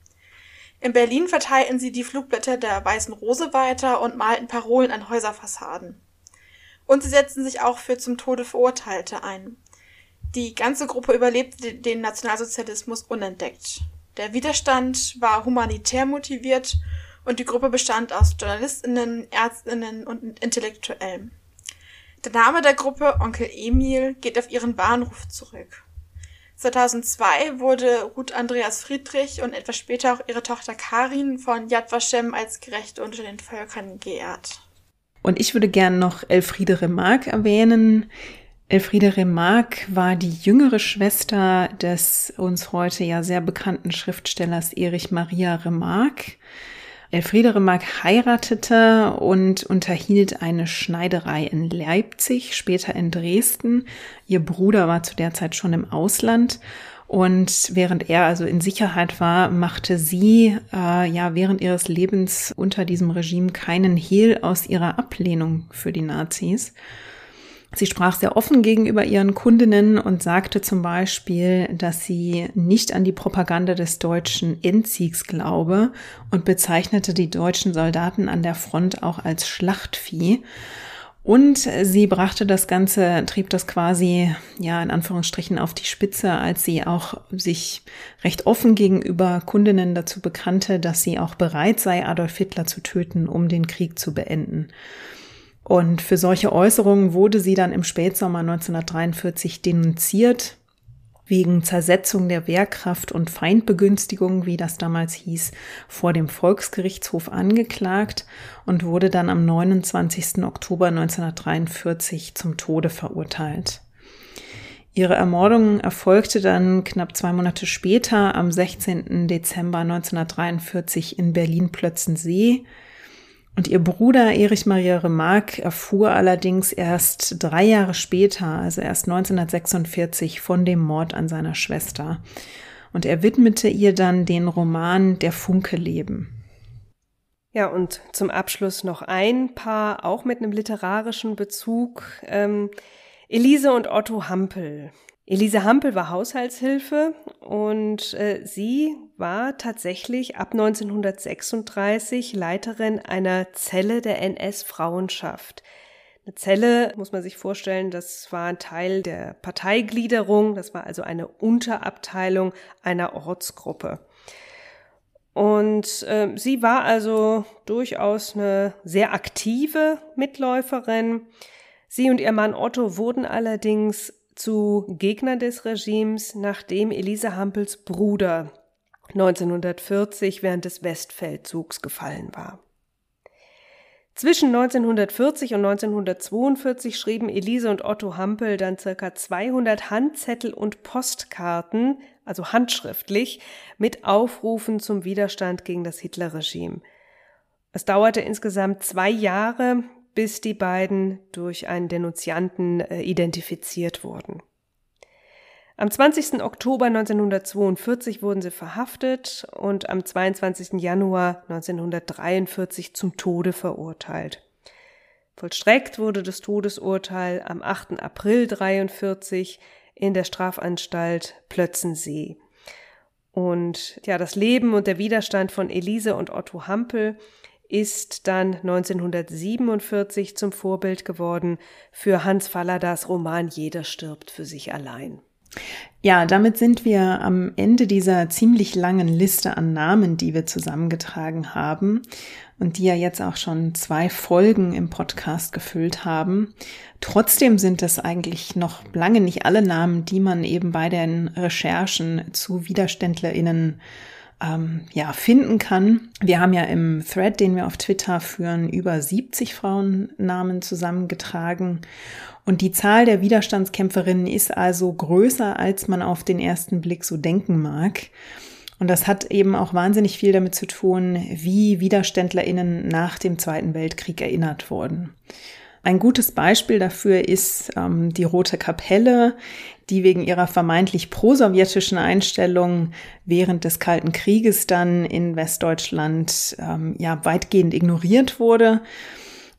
In Berlin verteilten sie die Flugblätter der Weißen Rose weiter und malten Parolen an Häuserfassaden. Und sie setzten sich auch für zum Tode Verurteilte ein. Die ganze Gruppe überlebte den Nationalsozialismus unentdeckt. Der Widerstand war humanitär motiviert und die Gruppe bestand aus Journalistinnen, Ärztinnen und Intellektuellen. Der Name der Gruppe Onkel Emil geht auf ihren Bahnruf zurück. 2002 wurde Ruth Andreas Friedrich und etwas später auch ihre Tochter Karin von Yad Vashem als Gerechte unter den Völkern geehrt. Und ich würde gern noch Elfriede Remarque erwähnen. Elfriede Remarque war die jüngere Schwester des uns heute ja sehr bekannten Schriftstellers Erich Maria Remarque. Elfriede Remarque heiratete und unterhielt eine Schneiderei in Leipzig, später in Dresden. Ihr Bruder war zu der Zeit schon im Ausland und während er also in Sicherheit war, machte sie äh, ja während ihres Lebens unter diesem Regime keinen Hehl aus ihrer Ablehnung für die Nazis. Sie sprach sehr offen gegenüber ihren Kundinnen und sagte zum Beispiel, dass sie nicht an die Propaganda des deutschen Endziegs glaube und bezeichnete die deutschen Soldaten an der Front auch als Schlachtvieh. Und sie brachte das Ganze, trieb das quasi, ja, in Anführungsstrichen auf die Spitze, als sie auch sich recht offen gegenüber Kundinnen dazu bekannte, dass sie auch bereit sei, Adolf Hitler zu töten, um den Krieg zu beenden. Und für solche Äußerungen wurde sie dann im Spätsommer 1943 denunziert, wegen Zersetzung der Wehrkraft und Feindbegünstigung, wie das damals hieß, vor dem Volksgerichtshof angeklagt und wurde dann am 29. Oktober 1943 zum Tode verurteilt. Ihre Ermordung erfolgte dann knapp zwei Monate später, am 16. Dezember 1943 in Berlin-Plötzensee. Und ihr Bruder Erich Maria Remarque erfuhr allerdings erst drei Jahre später, also erst 1946, von dem Mord an seiner Schwester. Und er widmete ihr dann den Roman Der Funke Leben. Ja, und zum Abschluss noch ein Paar, auch mit einem literarischen Bezug. Ähm, Elise und Otto Hampel. Elise Hampel war Haushaltshilfe und äh, sie war tatsächlich ab 1936 Leiterin einer Zelle der NS-Frauenschaft. Eine Zelle, muss man sich vorstellen, das war ein Teil der Parteigliederung, das war also eine Unterabteilung einer Ortsgruppe. Und äh, sie war also durchaus eine sehr aktive Mitläuferin. Sie und ihr Mann Otto wurden allerdings zu Gegnern des Regimes, nachdem Elise Hampels Bruder 1940 während des Westfeldzugs gefallen war. Zwischen 1940 und 1942 schrieben Elise und Otto Hampel dann circa 200 Handzettel und Postkarten, also handschriftlich, mit Aufrufen zum Widerstand gegen das Hitlerregime. Es dauerte insgesamt zwei Jahre, bis die beiden durch einen Denunzianten äh, identifiziert wurden. Am 20. Oktober 1942 wurden sie verhaftet und am 22. Januar 1943 zum Tode verurteilt. Vollstreckt wurde das Todesurteil am 8. April 1943 in der Strafanstalt Plötzensee. Und ja, das Leben und der Widerstand von Elise und Otto Hampel ist dann 1947 zum Vorbild geworden für Hans Falladas Roman Jeder stirbt für sich allein. Ja, damit sind wir am Ende dieser ziemlich langen Liste an Namen, die wir zusammengetragen haben und die ja jetzt auch schon zwei Folgen im Podcast gefüllt haben. Trotzdem sind es eigentlich noch lange nicht alle Namen, die man eben bei den Recherchen zu Widerständlerinnen ähm, ja, finden kann. Wir haben ja im Thread, den wir auf Twitter führen, über 70 Frauennamen zusammengetragen. Und die Zahl der Widerstandskämpferinnen ist also größer, als man auf den ersten Blick so denken mag. Und das hat eben auch wahnsinnig viel damit zu tun, wie Widerständlerinnen nach dem Zweiten Weltkrieg erinnert wurden. Ein gutes Beispiel dafür ist ähm, die Rote Kapelle, die wegen ihrer vermeintlich prosowjetischen Einstellung während des Kalten Krieges dann in Westdeutschland ähm, ja weitgehend ignoriert wurde.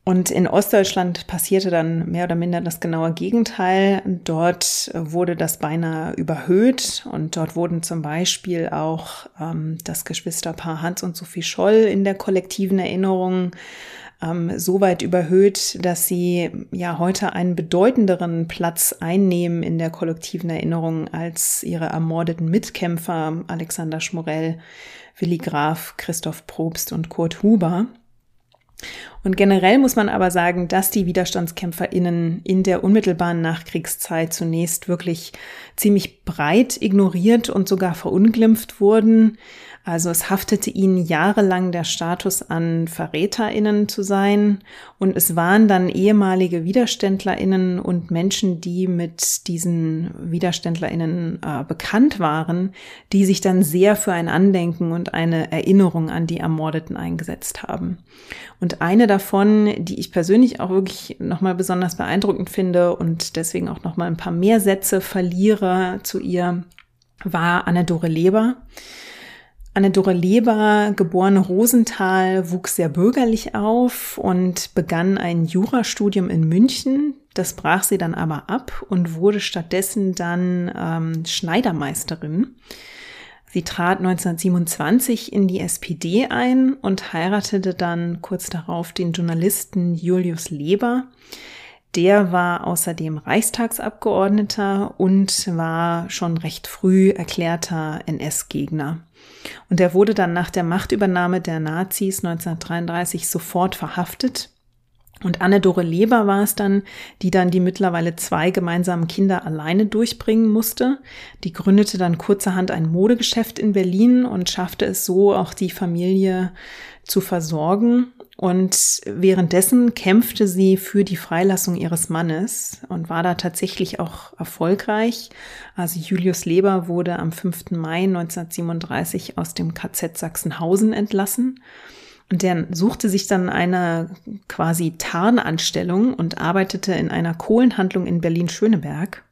Und in Ostdeutschland passierte dann mehr oder minder das genaue Gegenteil. Dort wurde das beinahe überhöht und dort wurden zum Beispiel auch ähm, das Geschwisterpaar Hans und Sophie Scholl in der kollektiven Erinnerung ähm, so weit überhöht, dass sie ja heute einen bedeutenderen Platz einnehmen in der kollektiven Erinnerung als ihre ermordeten Mitkämpfer Alexander Schmorell, Willi Graf, Christoph Probst und Kurt Huber. Und generell muss man aber sagen, dass die WiderstandskämpferInnen in der unmittelbaren Nachkriegszeit zunächst wirklich ziemlich breit ignoriert und sogar verunglimpft wurden. Also es haftete ihnen jahrelang der Status an, VerräterInnen zu sein. Und es waren dann ehemalige WiderständlerInnen und Menschen, die mit diesen WiderständlerInnen äh, bekannt waren, die sich dann sehr für ein Andenken und eine Erinnerung an die Ermordeten eingesetzt haben. Und eine davon, die ich persönlich auch wirklich nochmal besonders beeindruckend finde und deswegen auch nochmal ein paar mehr Sätze verliere zu ihr, war Anne-Dore Leber. Anne-Dore Leber, geborene Rosenthal, wuchs sehr bürgerlich auf und begann ein Jurastudium in München. Das brach sie dann aber ab und wurde stattdessen dann ähm, Schneidermeisterin. Sie trat 1927 in die SPD ein und heiratete dann kurz darauf den Journalisten Julius Leber. Der war außerdem Reichstagsabgeordneter und war schon recht früh erklärter NS-Gegner. Und er wurde dann nach der Machtübernahme der Nazis 1933 sofort verhaftet. Und Anne-Dore Leber war es dann, die dann die mittlerweile zwei gemeinsamen Kinder alleine durchbringen musste. Die gründete dann kurzerhand ein Modegeschäft in Berlin und schaffte es so, auch die Familie zu versorgen. Und währenddessen kämpfte sie für die Freilassung ihres Mannes und war da tatsächlich auch erfolgreich. Also Julius Leber wurde am 5. Mai 1937 aus dem KZ Sachsenhausen entlassen. Und der suchte sich dann eine quasi Tarnanstellung und arbeitete in einer Kohlenhandlung in Berlin-Schöneberg.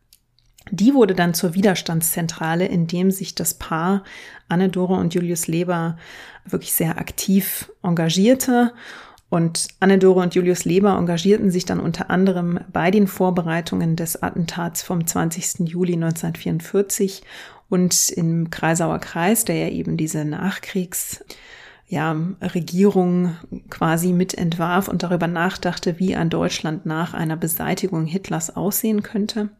Die wurde dann zur Widerstandszentrale, in dem sich das Paar Anne-Dore und Julius Leber wirklich sehr aktiv engagierte. Und Anne-Dore und Julius Leber engagierten sich dann unter anderem bei den Vorbereitungen des Attentats vom 20. Juli 1944 und im Kreisauer Kreis, der ja eben diese Nachkriegs ja, Regierung quasi mit entwarf und darüber nachdachte, wie ein Deutschland nach einer Beseitigung Hitlers aussehen könnte.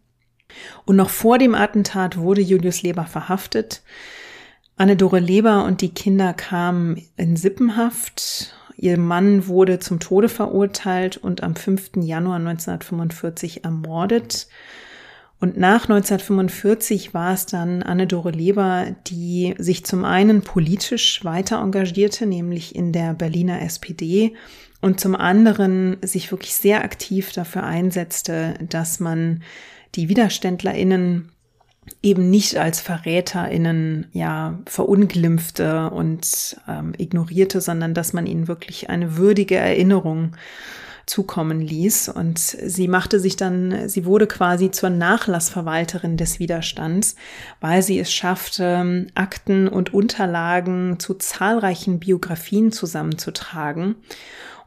Und noch vor dem Attentat wurde Julius Leber verhaftet. Anne-Dore Leber und die Kinder kamen in Sippenhaft. Ihr Mann wurde zum Tode verurteilt und am 5. Januar 1945 ermordet. Und nach 1945 war es dann Anne-Dore Leber, die sich zum einen politisch weiter engagierte, nämlich in der Berliner SPD, und zum anderen sich wirklich sehr aktiv dafür einsetzte, dass man die WiderständlerInnen eben nicht als VerräterInnen ja verunglimpfte und ähm, ignorierte, sondern dass man ihnen wirklich eine würdige Erinnerung zukommen ließ. Und sie machte sich dann, sie wurde quasi zur Nachlassverwalterin des Widerstands, weil sie es schaffte, Akten und Unterlagen zu zahlreichen Biografien zusammenzutragen.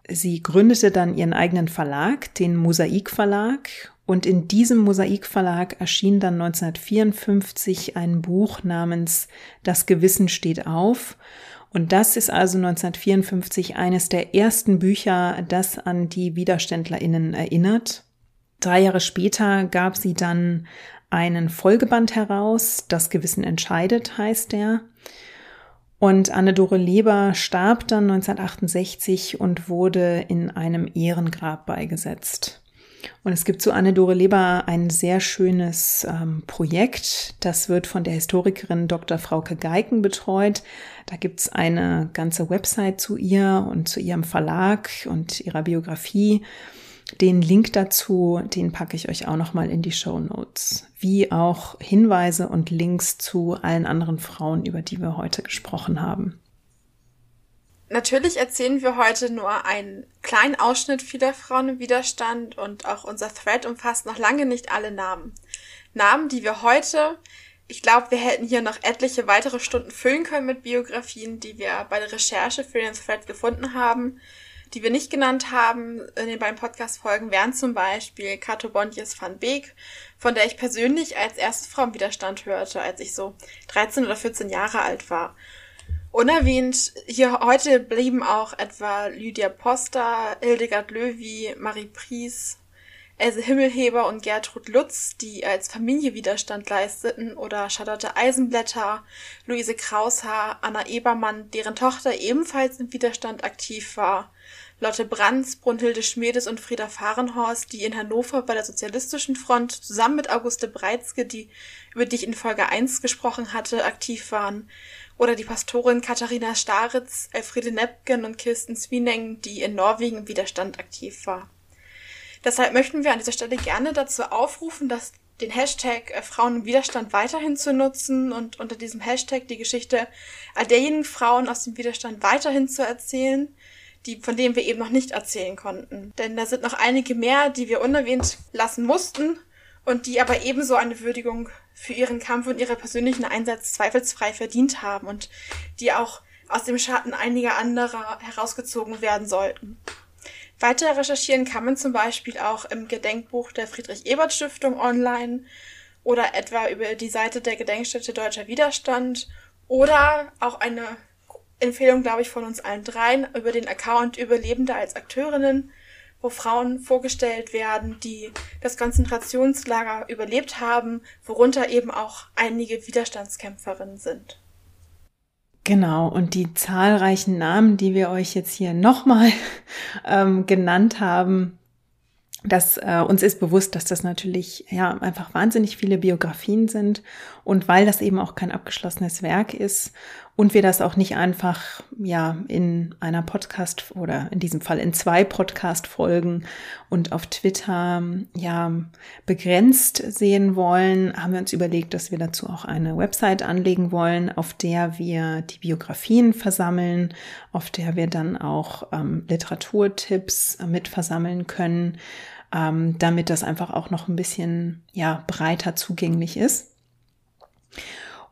Sie gründete dann ihren eigenen Verlag, den Mosaik Verlag, und in diesem Mosaik Verlag erschien dann 1954 ein Buch namens Das Gewissen steht auf. Und das ist also 1954 eines der ersten Bücher, das an die Widerständlerinnen erinnert. Drei Jahre später gab sie dann einen Folgeband heraus, Das Gewissen entscheidet heißt der. Und Anne-Dore Leber starb dann 1968 und wurde in einem Ehrengrab beigesetzt. Und es gibt zu Anne-Dore Leber ein sehr schönes ähm, Projekt. Das wird von der Historikerin Dr. Frauke Geiken betreut. Da gibt's eine ganze Website zu ihr und zu ihrem Verlag und ihrer Biografie. Den Link dazu, den packe ich euch auch nochmal in die Show Notes. Wie auch Hinweise und Links zu allen anderen Frauen, über die wir heute gesprochen haben. Natürlich erzählen wir heute nur einen kleinen Ausschnitt vieler Frauen im Widerstand und auch unser Thread umfasst noch lange nicht alle Namen. Namen, die wir heute, ich glaube, wir hätten hier noch etliche weitere Stunden füllen können mit Biografien, die wir bei der Recherche für den Thread gefunden haben, die wir nicht genannt haben in den beiden Podcast-Folgen, wären zum Beispiel Kato Bontjes van Beek, von der ich persönlich als erste Frau im Widerstand hörte, als ich so 13 oder 14 Jahre alt war. Unerwähnt. Hier heute blieben auch etwa Lydia Poster, Hildegard Löwy, Marie Pries, Else Himmelheber und Gertrud Lutz, die als Familie Widerstand leisteten, oder Charlotte Eisenblätter, Luise Kraushaar, Anna Ebermann, deren Tochter ebenfalls im Widerstand aktiv war, Lotte Brands, Brunhilde Schmedes und Frieda Fahrenhorst, die in Hannover bei der Sozialistischen Front zusammen mit Auguste Breitzke, die, über die ich in Folge 1 gesprochen hatte, aktiv waren, oder die Pastorin Katharina Staritz, Elfriede Nepken und Kirsten Swineng, die in Norwegen im Widerstand aktiv war. Deshalb möchten wir an dieser Stelle gerne dazu aufrufen, dass den Hashtag äh, Frauen im Widerstand weiterhin zu nutzen und unter diesem Hashtag die Geschichte all derjenigen Frauen aus dem Widerstand weiterhin zu erzählen, die, von denen wir eben noch nicht erzählen konnten. Denn da sind noch einige mehr, die wir unerwähnt lassen mussten und die aber ebenso eine Würdigung für ihren Kampf und ihre persönlichen Einsatz zweifelsfrei verdient haben und die auch aus dem Schatten einiger anderer herausgezogen werden sollten. Weiter recherchieren kann man zum Beispiel auch im Gedenkbuch der Friedrich-Ebert-Stiftung online oder etwa über die Seite der Gedenkstätte Deutscher Widerstand oder auch eine Empfehlung, glaube ich, von uns allen dreien über den Account Überlebende als Akteurinnen wo Frauen vorgestellt werden, die das Konzentrationslager überlebt haben, worunter eben auch einige Widerstandskämpferinnen sind. Genau, und die zahlreichen Namen, die wir euch jetzt hier nochmal ähm, genannt haben, dass äh, uns ist bewusst, dass das natürlich ja einfach wahnsinnig viele Biografien sind und weil das eben auch kein abgeschlossenes Werk ist und wir das auch nicht einfach ja in einer Podcast oder in diesem Fall in zwei Podcast Folgen und auf Twitter ja begrenzt sehen wollen, haben wir uns überlegt, dass wir dazu auch eine Website anlegen wollen, auf der wir die Biografien versammeln, auf der wir dann auch ähm, Literaturtipps mit versammeln können ähm, damit das einfach auch noch ein bisschen ja breiter zugänglich ist.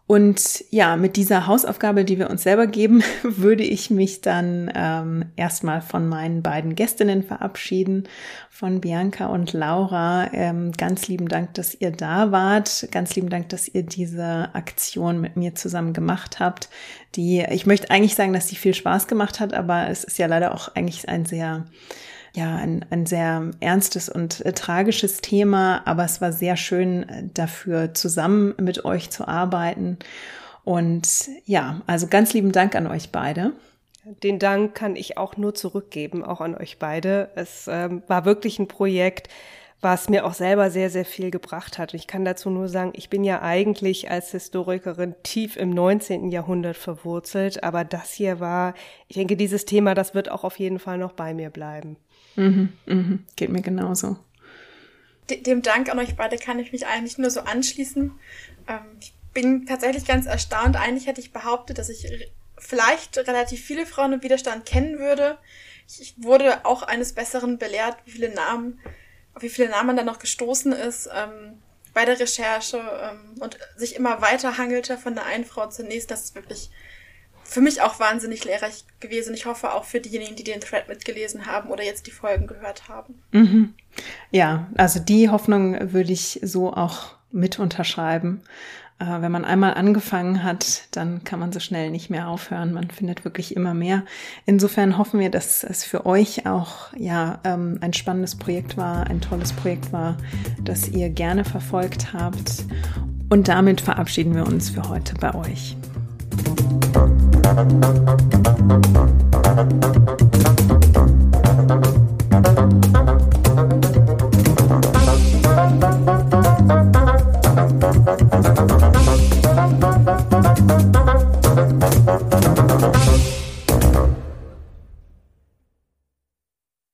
Und ja, mit dieser Hausaufgabe, die wir uns selber geben, würde ich mich dann ähm, erstmal von meinen beiden Gästinnen verabschieden, von Bianca und Laura. Ähm, ganz lieben Dank, dass ihr da wart. Ganz lieben Dank, dass ihr diese Aktion mit mir zusammen gemacht habt. Die, ich möchte eigentlich sagen, dass sie viel Spaß gemacht hat, aber es ist ja leider auch eigentlich ein sehr ja, ein, ein sehr ernstes und äh, tragisches Thema, aber es war sehr schön, äh, dafür zusammen mit euch zu arbeiten. Und ja, also ganz lieben Dank an euch beide. Den Dank kann ich auch nur zurückgeben, auch an euch beide. Es ähm, war wirklich ein Projekt, was mir auch selber sehr, sehr viel gebracht hat. Ich kann dazu nur sagen, ich bin ja eigentlich als Historikerin tief im 19. Jahrhundert verwurzelt, aber das hier war, ich denke, dieses Thema, das wird auch auf jeden Fall noch bei mir bleiben. Mhm, mhm. Geht mir genauso. Dem Dank an euch beide kann ich mich eigentlich nur so anschließen. Ähm, ich bin tatsächlich ganz erstaunt. Eigentlich hätte ich behauptet, dass ich vielleicht relativ viele Frauen im Widerstand kennen würde. Ich wurde auch eines Besseren belehrt, wie viele Namen, auf wie viele Namen da noch gestoßen ist ähm, bei der Recherche ähm, und sich immer weiter hangelte von der einen Frau zur nächsten. Das ist wirklich für mich auch wahnsinnig lehrreich gewesen. Ich hoffe auch für diejenigen, die den Thread mitgelesen haben oder jetzt die Folgen gehört haben. Mhm. Ja, also die Hoffnung würde ich so auch mit unterschreiben. Äh, wenn man einmal angefangen hat, dann kann man so schnell nicht mehr aufhören. Man findet wirklich immer mehr. Insofern hoffen wir, dass es für euch auch ja ähm, ein spannendes Projekt war, ein tolles Projekt war, das ihr gerne verfolgt habt. Und damit verabschieden wir uns für heute bei euch. Thank you.